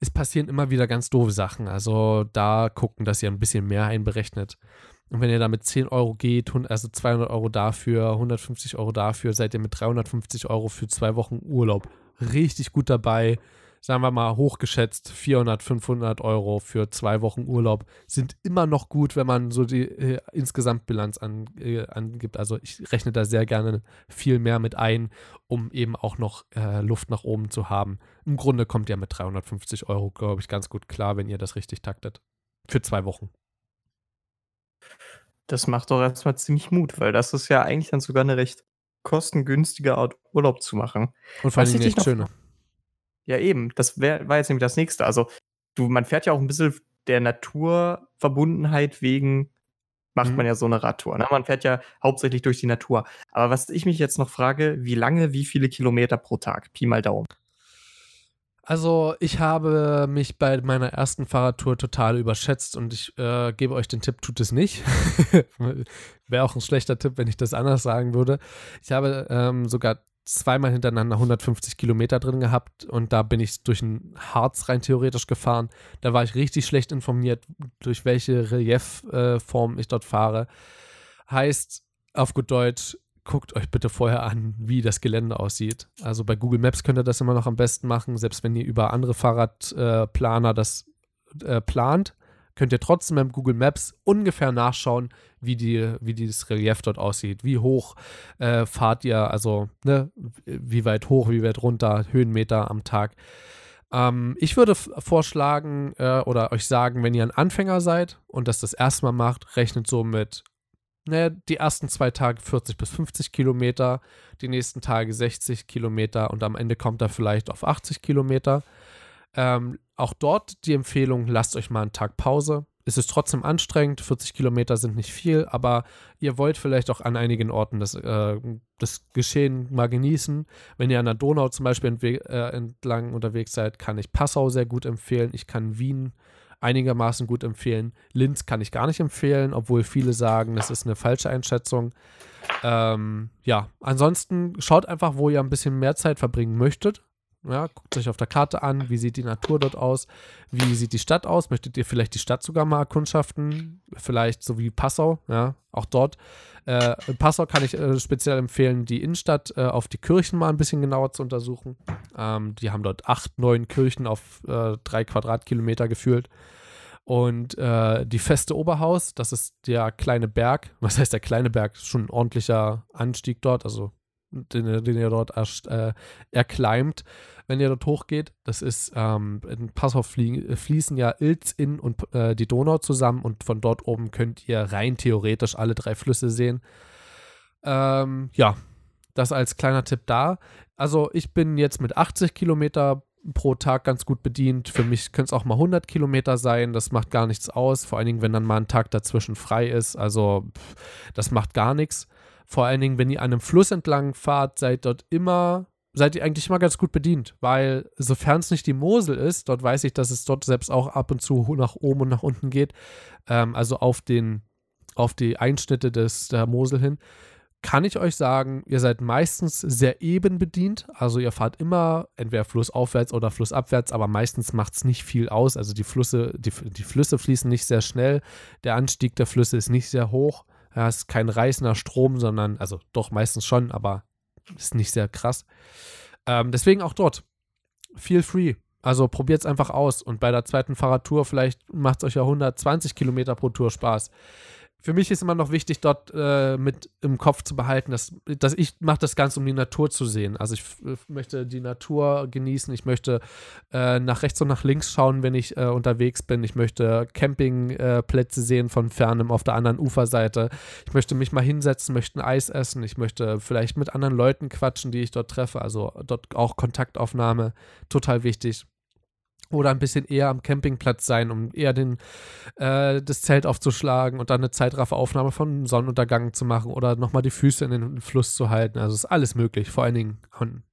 Es passieren immer wieder ganz doofe Sachen. Also da gucken, dass ihr ein bisschen mehr einberechnet. Und wenn ihr da mit 10 Euro geht, also 200 Euro dafür, 150 Euro dafür, seid ihr mit 350 Euro für zwei Wochen Urlaub richtig gut dabei sagen wir mal, hochgeschätzt 400, 500 Euro für zwei Wochen Urlaub sind immer noch gut, wenn man so die äh, Insgesamtbilanz an, äh, angibt. Also ich rechne da sehr gerne viel mehr mit ein, um eben auch noch äh, Luft nach oben zu haben. Im Grunde kommt ihr mit 350 Euro, glaube ich, ganz gut klar, wenn ihr das richtig taktet. Für zwei Wochen. Das macht doch erstmal ziemlich Mut, weil das ist ja eigentlich dann sogar eine recht kostengünstige Art Urlaub zu machen. Und vor allem echt schöne. Ja, eben. Das wär, war jetzt nämlich das nächste. Also, du, man fährt ja auch ein bisschen der Naturverbundenheit wegen, macht mhm. man ja so eine Radtour. Ne? Man fährt ja hauptsächlich durch die Natur. Aber was ich mich jetzt noch frage, wie lange, wie viele Kilometer pro Tag? Pi mal Daumen. Also ich habe mich bei meiner ersten Fahrradtour total überschätzt und ich äh, gebe euch den Tipp, tut es nicht. Wäre auch ein schlechter Tipp, wenn ich das anders sagen würde. Ich habe ähm, sogar zweimal hintereinander 150 Kilometer drin gehabt und da bin ich durch ein Harz rein theoretisch gefahren. Da war ich richtig schlecht informiert, durch welche Reliefform äh, ich dort fahre. Heißt auf gut Deutsch, guckt euch bitte vorher an, wie das Gelände aussieht. Also bei Google Maps könnt ihr das immer noch am besten machen, selbst wenn ihr über andere Fahrradplaner äh, das äh, plant, könnt ihr trotzdem beim Google Maps ungefähr nachschauen, wie, die, wie dieses Relief dort aussieht. Wie hoch äh, fahrt ihr, also ne, wie weit hoch, wie weit runter, Höhenmeter am Tag. Ähm, ich würde vorschlagen äh, oder euch sagen, wenn ihr ein Anfänger seid und das das erste Mal macht, rechnet so mit ne, die ersten zwei Tage 40 bis 50 Kilometer, die nächsten Tage 60 Kilometer und am Ende kommt er vielleicht auf 80 Kilometer. Ähm, auch dort die Empfehlung, lasst euch mal einen Tag Pause. Es ist trotzdem anstrengend, 40 Kilometer sind nicht viel, aber ihr wollt vielleicht auch an einigen Orten das, äh, das Geschehen mal genießen. Wenn ihr an der Donau zum Beispiel äh, entlang unterwegs seid, kann ich Passau sehr gut empfehlen. Ich kann Wien einigermaßen gut empfehlen. Linz kann ich gar nicht empfehlen, obwohl viele sagen, das ist eine falsche Einschätzung. Ähm, ja, ansonsten schaut einfach, wo ihr ein bisschen mehr Zeit verbringen möchtet. Ja, guckt euch auf der Karte an, wie sieht die Natur dort aus, wie sieht die Stadt aus, möchtet ihr vielleicht die Stadt sogar mal erkundschaften, vielleicht so wie Passau, ja, auch dort. Äh, in Passau kann ich äh, speziell empfehlen, die Innenstadt äh, auf die Kirchen mal ein bisschen genauer zu untersuchen. Ähm, die haben dort acht, neun Kirchen auf äh, drei Quadratkilometer gefühlt. Und äh, die Feste Oberhaus, das ist der kleine Berg, was heißt der kleine Berg, schon ein ordentlicher Anstieg dort, also den, den ihr dort äh, erkleimt, wenn ihr dort hochgeht. Das ist, ähm, in Passau flie fließen ja Ilz, Inn und äh, die Donau zusammen und von dort oben könnt ihr rein theoretisch alle drei Flüsse sehen. Ähm, ja, das als kleiner Tipp da. Also ich bin jetzt mit 80 Kilometer pro Tag ganz gut bedient. Für mich können es auch mal 100 Kilometer sein. Das macht gar nichts aus. Vor allen Dingen, wenn dann mal ein Tag dazwischen frei ist. Also pff, das macht gar nichts. Vor allen Dingen, wenn ihr an einem Fluss entlang fahrt, seid dort immer, seid ihr eigentlich immer ganz gut bedient, weil sofern es nicht die Mosel ist, dort weiß ich, dass es dort selbst auch ab und zu nach oben und nach unten geht, ähm, also auf den, auf die Einschnitte des, der Mosel hin, kann ich euch sagen, ihr seid meistens sehr eben bedient. Also ihr fahrt immer entweder flussaufwärts oder flussabwärts, aber meistens macht es nicht viel aus. Also die Flüsse, die, die Flüsse fließen nicht sehr schnell, der Anstieg der Flüsse ist nicht sehr hoch. Ja, ist kein reißender Strom, sondern, also doch meistens schon, aber ist nicht sehr krass. Ähm, deswegen auch dort. Feel free. Also probiert es einfach aus und bei der zweiten Fahrradtour vielleicht macht es euch ja 120 Kilometer pro Tour Spaß für mich ist immer noch wichtig, dort äh, mit im Kopf zu behalten, dass, dass ich mache das Ganze, um die Natur zu sehen. Also ich möchte die Natur genießen, ich möchte äh, nach rechts und nach links schauen, wenn ich äh, unterwegs bin. Ich möchte Campingplätze sehen von fernem auf der anderen Uferseite. Ich möchte mich mal hinsetzen, möchte ein Eis essen. Ich möchte vielleicht mit anderen Leuten quatschen, die ich dort treffe. Also dort auch Kontaktaufnahme, total wichtig oder ein bisschen eher am Campingplatz sein, um eher den, äh, das Zelt aufzuschlagen und dann eine Zeitrafferaufnahme von Sonnenuntergang zu machen oder nochmal die Füße in den Fluss zu halten. Also ist alles möglich, vor allen Dingen an,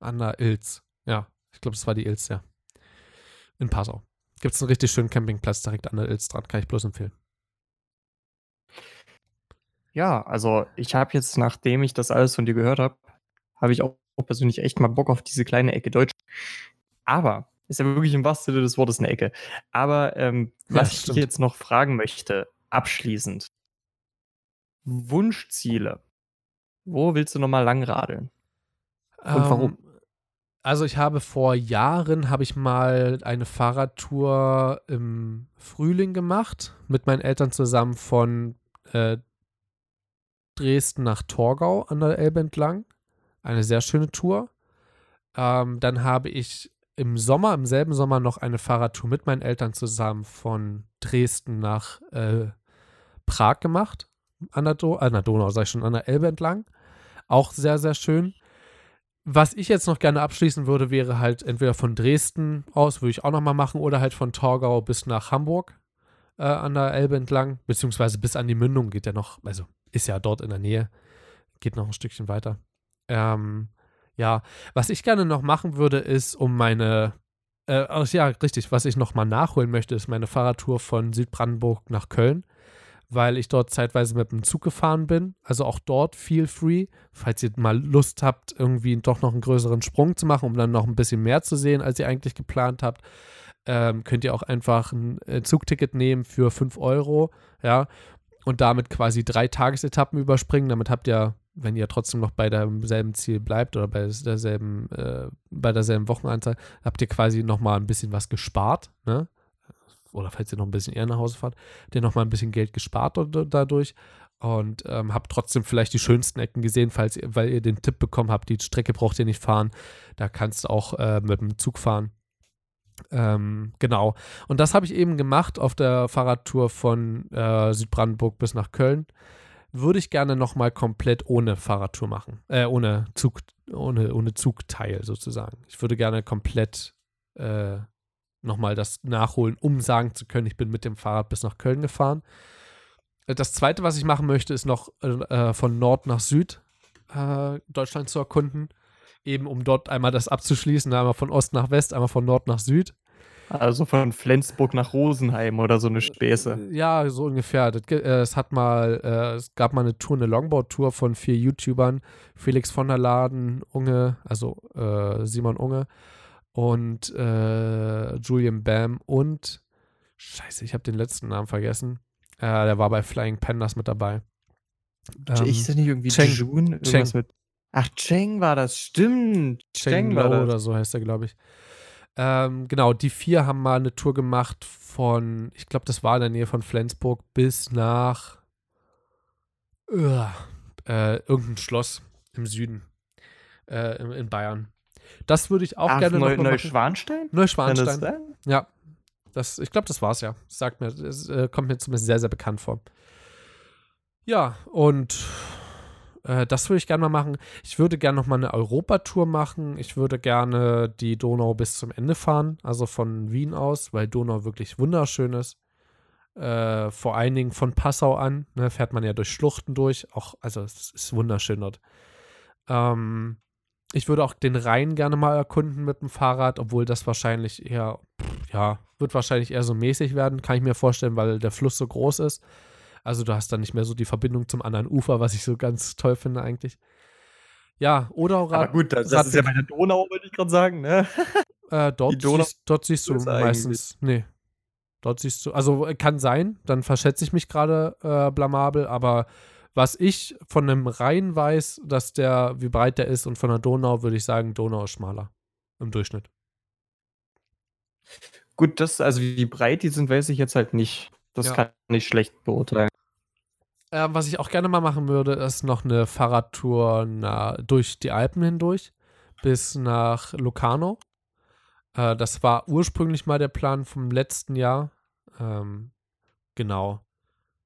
an der Ilz. Ja, ich glaube, das war die Ilz, ja. In Passau. Gibt es einen richtig schönen Campingplatz direkt an der Ilz dran, kann ich bloß empfehlen. Ja, also ich habe jetzt, nachdem ich das alles von dir gehört habe, habe ich auch persönlich echt mal Bock auf diese kleine Ecke Deutsch. Aber ist ja wirklich im wahrsten Sinne des Wortes eine Ecke. Aber ähm, ja, was stimmt. ich jetzt noch fragen möchte, abschließend. Wunschziele. Wo willst du nochmal langradeln? Und ähm, warum? Also ich habe vor Jahren habe ich mal eine Fahrradtour im Frühling gemacht mit meinen Eltern zusammen von äh, Dresden nach Torgau an der Elbe entlang. Eine sehr schöne Tour. Ähm, dann habe ich im Sommer, im selben Sommer noch eine Fahrradtour mit meinen Eltern zusammen von Dresden nach äh, Prag gemacht. An der, Do an der Donau, sag ich schon, an der Elbe entlang. Auch sehr, sehr schön. Was ich jetzt noch gerne abschließen würde, wäre halt entweder von Dresden aus, würde ich auch nochmal machen, oder halt von Torgau bis nach Hamburg äh, an der Elbe entlang, beziehungsweise bis an die Mündung geht ja noch, also ist ja dort in der Nähe, geht noch ein Stückchen weiter. Ähm, ja, was ich gerne noch machen würde, ist, um meine, äh, ja, richtig, was ich noch mal nachholen möchte, ist meine Fahrradtour von Südbrandenburg nach Köln, weil ich dort zeitweise mit dem Zug gefahren bin. Also auch dort feel free, falls ihr mal Lust habt, irgendwie doch noch einen größeren Sprung zu machen, um dann noch ein bisschen mehr zu sehen, als ihr eigentlich geplant habt. Ähm, könnt ihr auch einfach ein äh, Zugticket nehmen für 5 Euro, ja, und damit quasi drei Tagesetappen überspringen. Damit habt ihr wenn ihr trotzdem noch bei demselben Ziel bleibt oder bei derselben, äh, bei derselben Wochenanzahl, habt ihr quasi nochmal ein bisschen was gespart, ne? Oder falls ihr noch ein bisschen eher nach Hause fahrt, habt ihr nochmal ein bisschen Geld gespart dadurch und ähm, habt trotzdem vielleicht die schönsten Ecken gesehen, falls ihr, weil ihr den Tipp bekommen habt, die Strecke braucht ihr nicht fahren. Da kannst du auch äh, mit dem Zug fahren. Ähm, genau. Und das habe ich eben gemacht auf der Fahrradtour von äh, Südbrandenburg bis nach Köln. Würde ich gerne nochmal komplett ohne Fahrradtour machen. Äh, ohne Zug, ohne, ohne Zugteil sozusagen. Ich würde gerne komplett äh, nochmal das nachholen, um sagen zu können, ich bin mit dem Fahrrad bis nach Köln gefahren. Das zweite, was ich machen möchte, ist noch äh, von Nord nach Süd äh, Deutschland zu erkunden eben um dort einmal das abzuschließen, einmal von Ost nach West, einmal von Nord nach Süd. Also von Flensburg nach Rosenheim oder so eine Späße. Äh, ja, so ungefähr. Äh, es hat mal, äh, es gab mal eine Tour, eine Longboard-Tour von vier YouTubern, Felix von der Laden, Unge, also äh, Simon Unge und äh, Julian Bam und Scheiße, ich habe den letzten Namen vergessen. Äh, der war bei Flying Pandas mit dabei. Ähm, ich sehe nicht irgendwie Cheng, irgendwas Cheng. mit Ach, Cheng war das, stimmt. Cheng, Cheng war das. oder so heißt er, glaube ich. Ähm, genau, die vier haben mal eine Tour gemacht von, ich glaube, das war in der Nähe von Flensburg bis nach uh, äh, irgendein Schloss im Süden äh, in, in Bayern. Das würde ich auch Ach, gerne Neu, noch. Neuschwanstein? Das Neuschwanstein. sein? Ja, das, ich glaube, das war's ja. Das sagt mir, es äh, kommt mir zumindest sehr, sehr bekannt vor. Ja, und äh, das würde ich gerne mal machen. Ich würde gerne noch mal eine Europatour machen. Ich würde gerne die Donau bis zum Ende fahren, also von Wien aus, weil Donau wirklich wunderschön ist. Äh, vor allen Dingen von Passau an, ne, fährt man ja durch Schluchten durch. Auch, also es ist wunderschön dort. Ähm, ich würde auch den Rhein gerne mal erkunden mit dem Fahrrad, obwohl das wahrscheinlich eher, pff, ja, wird wahrscheinlich eher so mäßig werden, kann ich mir vorstellen, weil der Fluss so groß ist. Also du hast dann nicht mehr so die Verbindung zum anderen Ufer, was ich so ganz toll finde eigentlich. Ja, oder auch Aber gut, das, das ist ja bei der Donau, würde ich gerade sagen, ne? äh, dort, siehst, dort siehst du ist eigentlich- meistens, nee, dort siehst du, also äh, kann sein, dann verschätze ich mich gerade äh, blamabel, aber was ich von einem Rhein weiß, dass der, wie breit der ist und von der Donau, würde ich sagen, Donau ist schmaler im Durchschnitt. Gut, das, also wie breit die sind, weiß ich jetzt halt nicht. Das Ja. kann ich schlecht beurteilen. Ähm, was ich auch gerne mal machen würde, ist noch eine Fahrradtour na, durch die Alpen hindurch bis nach Locarno. Äh, das war ursprünglich mal der Plan vom letzten Jahr. Ähm, genau.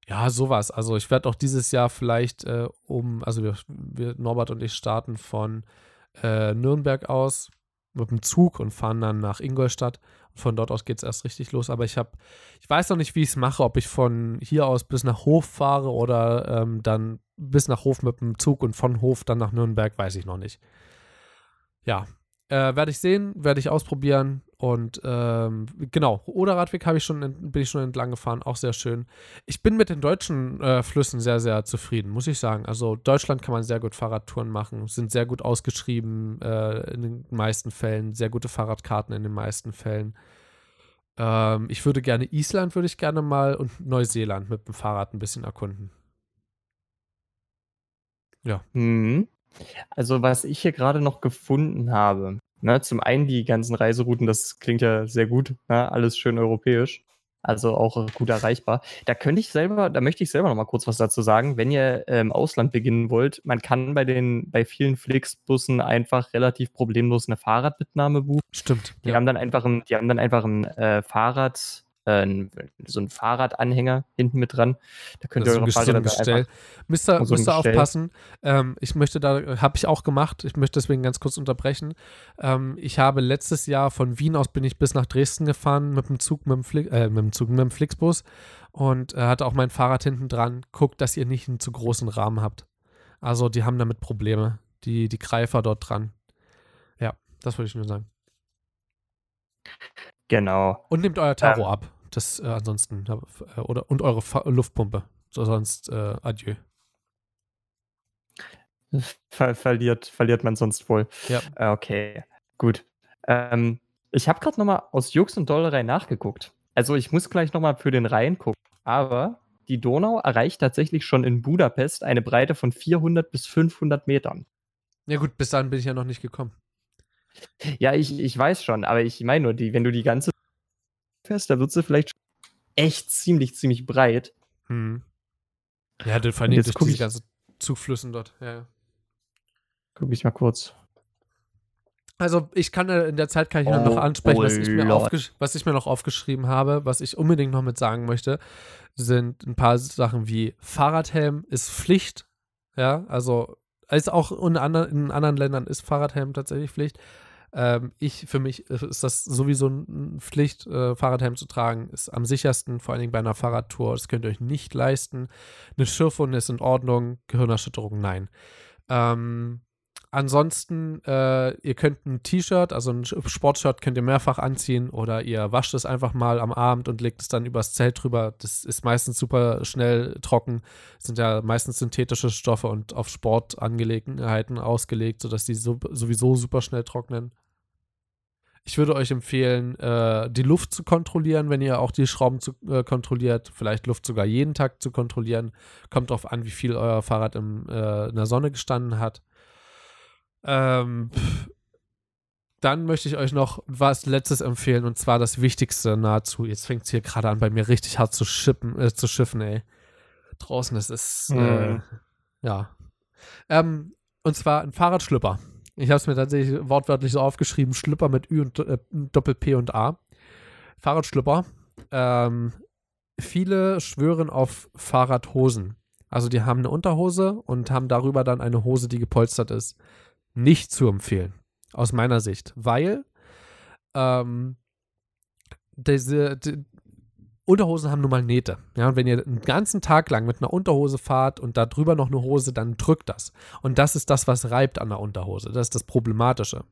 Ja, sowas. Also ich werde auch dieses Jahr vielleicht äh, um, also wir, wir, Norbert und ich starten von äh, Nürnberg aus mit dem Zug und fahren dann nach Ingolstadt. Von dort aus geht es erst richtig los. Aber ich habe, ich weiß noch nicht, wie ich es mache, ob ich von hier aus bis nach Hof fahre oder ähm, dann bis nach Hof mit dem Zug und von Hof dann nach Nürnberg, weiß ich noch nicht. Ja, äh, werde ich sehen, werde ich ausprobieren und ähm, genau, Oder-Radweg habe ich schon, bin ich schon entlang gefahren, auch sehr schön. Ich bin mit den deutschen äh, Flüssen sehr, sehr zufrieden, muss ich sagen. Also Deutschland kann man sehr gut Fahrradtouren machen, sind sehr gut ausgeschrieben äh, in den meisten Fällen, sehr gute Fahrradkarten in den meisten Fällen. Ähm, ich würde gerne Island, würde ich gerne mal und Neuseeland mit dem Fahrrad ein bisschen erkunden. Mhm. Also, was ich hier gerade noch gefunden habe, ne, zum einen die ganzen Reiserouten, das klingt ja sehr gut, ne, alles schön europäisch, also auch gut erreichbar. Da könnte ich selber, da möchte ich selber noch mal kurz was dazu sagen. Wenn ihr äh, im Ausland beginnen wollt, man kann bei den, bei vielen Flixbussen einfach relativ problemlos eine Fahrradmitnahme buchen. Stimmt. Die haben dann einfach ein, die haben dann einfach ein äh, Fahrrad, ein, so ein Fahrradanhänger hinten mit dran. Da könnt Das ihr eure Fahrräder Gestell. Müsst ihr, so müsst ihr aufpassen. Ähm, ich möchte da, habe ich auch gemacht. Ich möchte deswegen ganz kurz unterbrechen. Ähm, ich habe letztes Jahr von Wien aus bin ich bis nach Dresden gefahren mit dem Zug, mit dem, Fli äh, mit dem Zug, mit dem Flixbus und äh, hatte auch mein Fahrrad hinten dran. Guckt, dass ihr nicht einen zu großen Rahmen habt. Also die haben damit Probleme. Die, die Greifer dort dran. Ja, das wollte ich nur sagen. Genau. Und nehmt euer Tarot ab. Das äh, ansonsten äh, oder und eure Fa Luftpumpe. So, sonst äh, adieu. Ver verliert, verliert man sonst wohl. Ja. Äh, Okay, gut. Ähm, ich habe gerade noch mal aus Jux und Dollerei nachgeguckt. Also ich muss gleich noch mal für den Rhein gucken. Aber die Donau erreicht tatsächlich schon in Budapest eine Breite von 400 bis 500 Metern. Ja gut, bis dahin bin ich ja noch nicht gekommen. Ja, ich, ich weiß schon, aber ich meine nur, die, wenn du die ganze fährst, da wird sie vielleicht echt ziemlich, ziemlich breit. Hm. Ja, vor allem durch diese ganzen Zuflüssen dort. Ja, ja. Guck ich mal kurz. Also ich kann in der Zeit kann ich oh, noch ansprechen, oh was, ich mir was ich mir noch aufgeschrieben habe, was ich unbedingt noch mit sagen möchte, sind ein paar Sachen wie Fahrradhelm ist Pflicht. Ja, also ist auch in anderen, in anderen Ländern ist Fahrradhelm tatsächlich Pflicht. Ähm, ich, für mich ist das sowieso eine Pflicht, äh, Fahrradhelm zu tragen. Ist am sichersten, vor allen Dingen bei einer Fahrradtour. Das könnt ihr euch nicht leisten. Eine Schürfwunde ist in Ordnung, Gehirnerschütterung nein. Ähm, Ansonsten, äh, ihr könnt ein T-Shirt, also ein Sportshirt könnt ihr mehrfach anziehen oder ihr wascht es einfach mal am Abend und legt es dann übers Zelt drüber. Das ist meistens super schnell trocken. Sind ja meistens synthetische Stoffe und auf Sportangelegenheiten ausgelegt, sodass die so, sowieso super schnell trocknen. Ich würde euch empfehlen, äh, die Luft zu kontrollieren, wenn ihr auch die Schrauben zu, äh, kontrolliert. Vielleicht Luft sogar jeden Tag zu kontrollieren. Kommt darauf an, wie viel euer Fahrrad im, äh, in der Sonne gestanden hat. Ähm, dann möchte ich euch noch was Letztes empfehlen und zwar das Wichtigste nahezu. Jetzt fängt es hier gerade an, bei mir richtig hart zu schippen, äh, zu schiffen, ey. Draußen ist es, äh, ja. Ähm, und zwar ein Fahrradschlüpper. Ich habe es mir tatsächlich wortwörtlich so aufgeschrieben: Schlüpper mit Ü und äh, Doppel P und A. Fahrradschlüpper. Ähm, viele schwören auf Fahrradhosen. Also die haben eine Unterhose und haben darüber dann eine Hose, die gepolstert ist nicht zu empfehlen, aus meiner Sicht, weil ähm, diese die Unterhosen haben nun mal Nähte. Ja, und wenn ihr einen ganzen Tag lang mit einer Unterhose fahrt und da drüber noch eine Hose, dann drückt das. Und das ist das, was reibt an der Unterhose. Das ist das Problematische.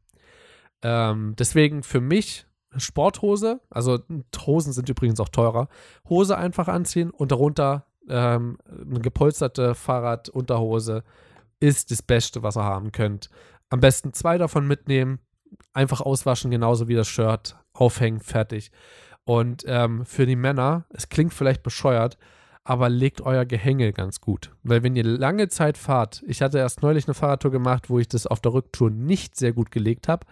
Ähm, deswegen für mich Sporthose, also Hosen sind übrigens auch teurer, Hose einfach anziehen und darunter ähm, eine gepolsterte Fahrradunterhose ist das Beste, was ihr haben könnt. Am besten zwei davon mitnehmen, einfach auswaschen, genauso wie das Shirt, aufhängen, fertig. Und ähm, für die Männer, es klingt vielleicht bescheuert, aber legt euer Gehänge ganz gut. Weil wenn ihr lange Zeit fahrt, ich hatte erst neulich eine Fahrradtour gemacht, wo ich das auf der Rücktour nicht sehr gut gelegt habe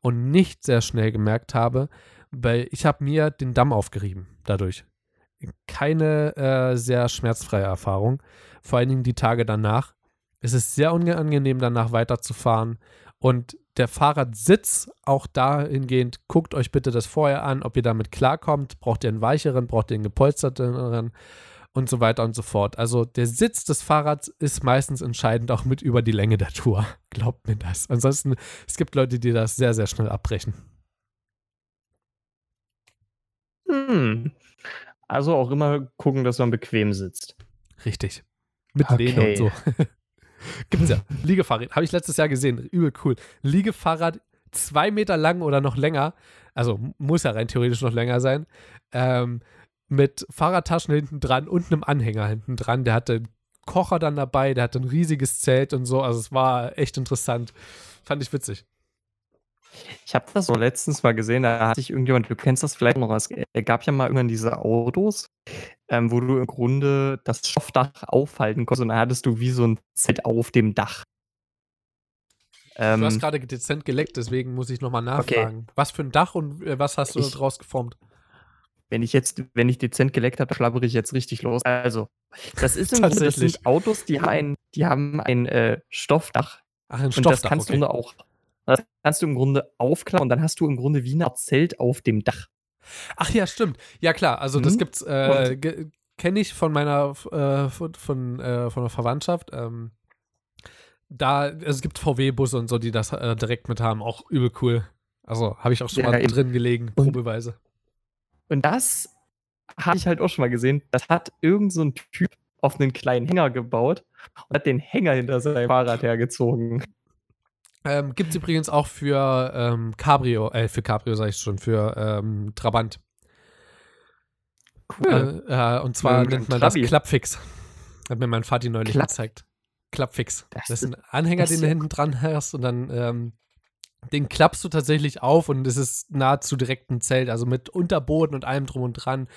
und nicht sehr schnell gemerkt habe, weil ich habe mir den Damm aufgerieben dadurch. Keine äh, sehr schmerzfreie Erfahrung, vor allen Dingen die Tage danach. Es ist sehr unangenehm, danach weiterzufahren. Und der Fahrradsitz, auch dahingehend, guckt euch bitte das vorher an, ob ihr damit klarkommt. Braucht ihr einen weicheren, braucht ihr einen gepolsterteren und so weiter und so fort. Also der Sitz des Fahrrads ist meistens entscheidend auch mit über die Länge der Tour. Glaubt mir das. Ansonsten, es gibt Leute, die das sehr, sehr schnell abbrechen. Hm. Also auch immer gucken, dass man bequem sitzt. Richtig. Mit okay. Lehne und so. Gibt's ja. Liegefahrrad. Habe ich letztes Jahr gesehen. Übel cool. Liegefahrrad zwei Meter lang oder noch länger. Also muss ja rein theoretisch noch länger sein. Ähm, mit Fahrradtaschen hinten dran und einem Anhänger hinten dran. Der hatte einen Kocher dann dabei, der hatte ein riesiges Zelt und so. Also es war echt interessant. Fand ich witzig. Ich habe das so letztens mal gesehen, da hatte ich irgendjemand, du kennst das vielleicht noch, es gab ja mal irgendwann diese Autos, ähm, wo du im Grunde das Stoffdach aufhalten konntest und dann hattest du wie so ein Zelt auf dem Dach. Ähm, du hast ähm, gerade dezent geleckt, deswegen muss ich nochmal nachfragen. Okay. Was für ein Dach und äh, was hast du ich, daraus geformt? Wenn ich jetzt, wenn ich dezent geleckt habe, schlabbere ich jetzt richtig los. Also, das ist im Grunde, das sind Autos, die haben ein, die haben ein äh, Stoffdach. Ach, ein Stoffdach. Und das kannst okay. du auch das kannst du im Grunde aufklappen und dann hast du im Grunde wie Art Zelt auf dem Dach. Ach ja, stimmt. Ja, klar. Also, das mhm. gibt's, äh, kenne ich von meiner, äh, von, von, äh, von der Verwandtschaft. Ähm, da, also es gibt VW-Busse und so, die das äh, direkt mit haben. Auch übel cool. Also, habe ich auch schon ja, mal drin gelegen, probeweise. Und das habe ich halt auch schon mal gesehen. Das hat irgend so ein Typ auf einen kleinen Hänger gebaut und hat den Hänger hinter seinem Fahrrad hergezogen. Ähm, Gibt es übrigens auch für ähm, Cabrio, äh, für Cabrio sage ich schon, für ähm, Trabant. Cool. Äh, äh, und zwar mhm, nennt man Trabi. das Klappfix. Hat mir mein Vati neulich Klapp. gezeigt. Klappfix. Das, das ist ein Anhänger, den du hinten dran hast und dann ähm, den klappst du tatsächlich auf und es ist nahezu direkt ein Zelt, also mit Unterboden und allem drum und dran.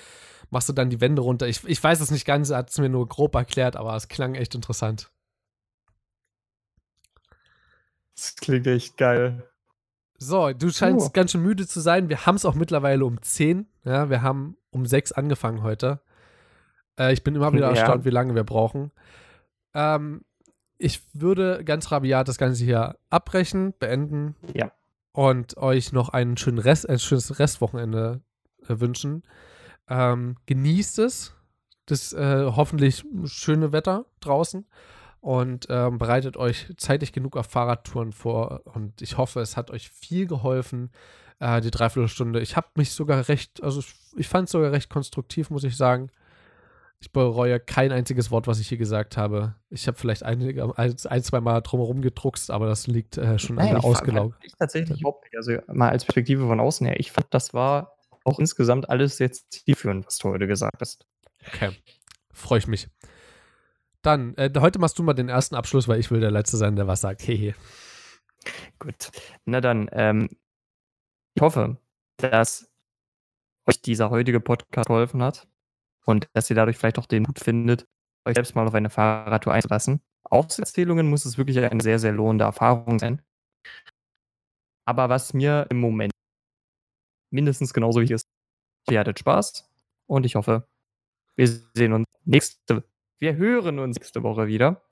machst du dann die Wände runter. Ich, ich weiß es nicht ganz, hat es mir nur grob erklärt, aber es klang echt interessant. Das klingt echt geil. So, du scheinst Oh. ganz schön müde zu sein. Wir haben es auch mittlerweile um 10. Ja, wir haben um 6 angefangen heute. Äh, ich bin immer wieder Ja. erstaunt, wie lange wir brauchen. Ähm, ich würde ganz rabiat das Ganze hier abbrechen, beenden. Ja. Und euch noch einen schönen Rest, ein schönes Restwochenende äh, wünschen. Ähm, genießt es, das äh, hoffentlich schöne Wetter draußen und ähm, bereitet euch zeitig genug auf Fahrradtouren vor. Und ich hoffe, es hat euch viel geholfen, äh, die Dreiviertelstunde. Ich habe mich sogar recht, also ich- fand es sogar recht konstruktiv, muss ich sagen. Ich bereue kein einziges Wort, was ich hier gesagt habe. Ich habe vielleicht einige, ein, ein, zwei Mal drumherum gedruckst, aber das liegt äh, schon an Nein, der ich fand- Ausgelaugt. Ich tatsächlich überhaupt nicht. Also mal als Perspektive von außen her. Ich fand, das war auch insgesamt alles jetzt zielführend, was du heute gesagt hast. Okay. Freue ich mich. Dann, äh, heute machst du mal den ersten Abschluss, weil ich will der Letzte sein, der was sagt. Hehe. Gut. Na dann, ähm, ich hoffe, dass euch dieser heutige Podcast geholfen hat und dass ihr dadurch vielleicht auch den Mut findet, euch selbst mal auf eine Fahrradtour einzulassen. Aus Erzählungen muss es wirklich eine sehr, sehr lohnende Erfahrung sein. Aber was mir im Moment mindestens genauso wichtig ist, ihr hattet Spaß und ich hoffe, wir sehen uns nächste, wir hören uns nächste Woche wieder.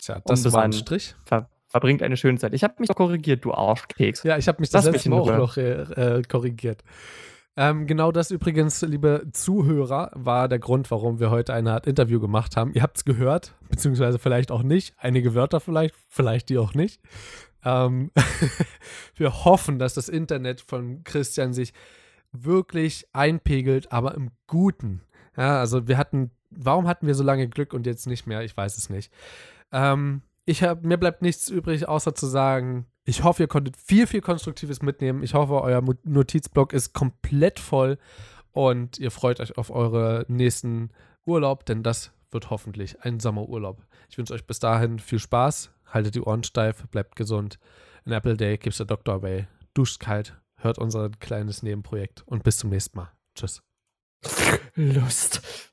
Tja, das war ein. Strich. Ver verbringt eine schöne Zeit. Ich habe mich doch korrigiert, du Arschkeks. Ja, ich habe mich das Lass letzte Mal auch noch äh, äh, korrigiert. Ähm, genau das übrigens, liebe Zuhörer, war der Grund, warum wir heute eine Art Interview gemacht haben. Ihr habt es gehört, beziehungsweise vielleicht auch nicht. Einige Wörter vielleicht, vielleicht die auch nicht. Ähm, wir hoffen, dass das Internet von Christian sich wirklich einpegelt, aber im Guten. Ja, also wir hatten, warum hatten wir so lange Glück und jetzt nicht mehr? Ich weiß es nicht. Ähm, ich hab, mir bleibt nichts übrig, außer zu sagen, ich hoffe, ihr konntet viel, viel Konstruktives mitnehmen. Ich hoffe, euer Notizblock ist komplett voll und ihr freut euch auf eure nächsten Urlaub, denn das wird hoffentlich ein Sommerurlaub. Ich wünsche euch bis dahin viel Spaß, haltet die Ohren steif, bleibt gesund. An Apple Day keeps the Doctor away. Duscht kalt, hört unser kleines Nebenprojekt und bis zum nächsten Mal. Tschüss. Lust.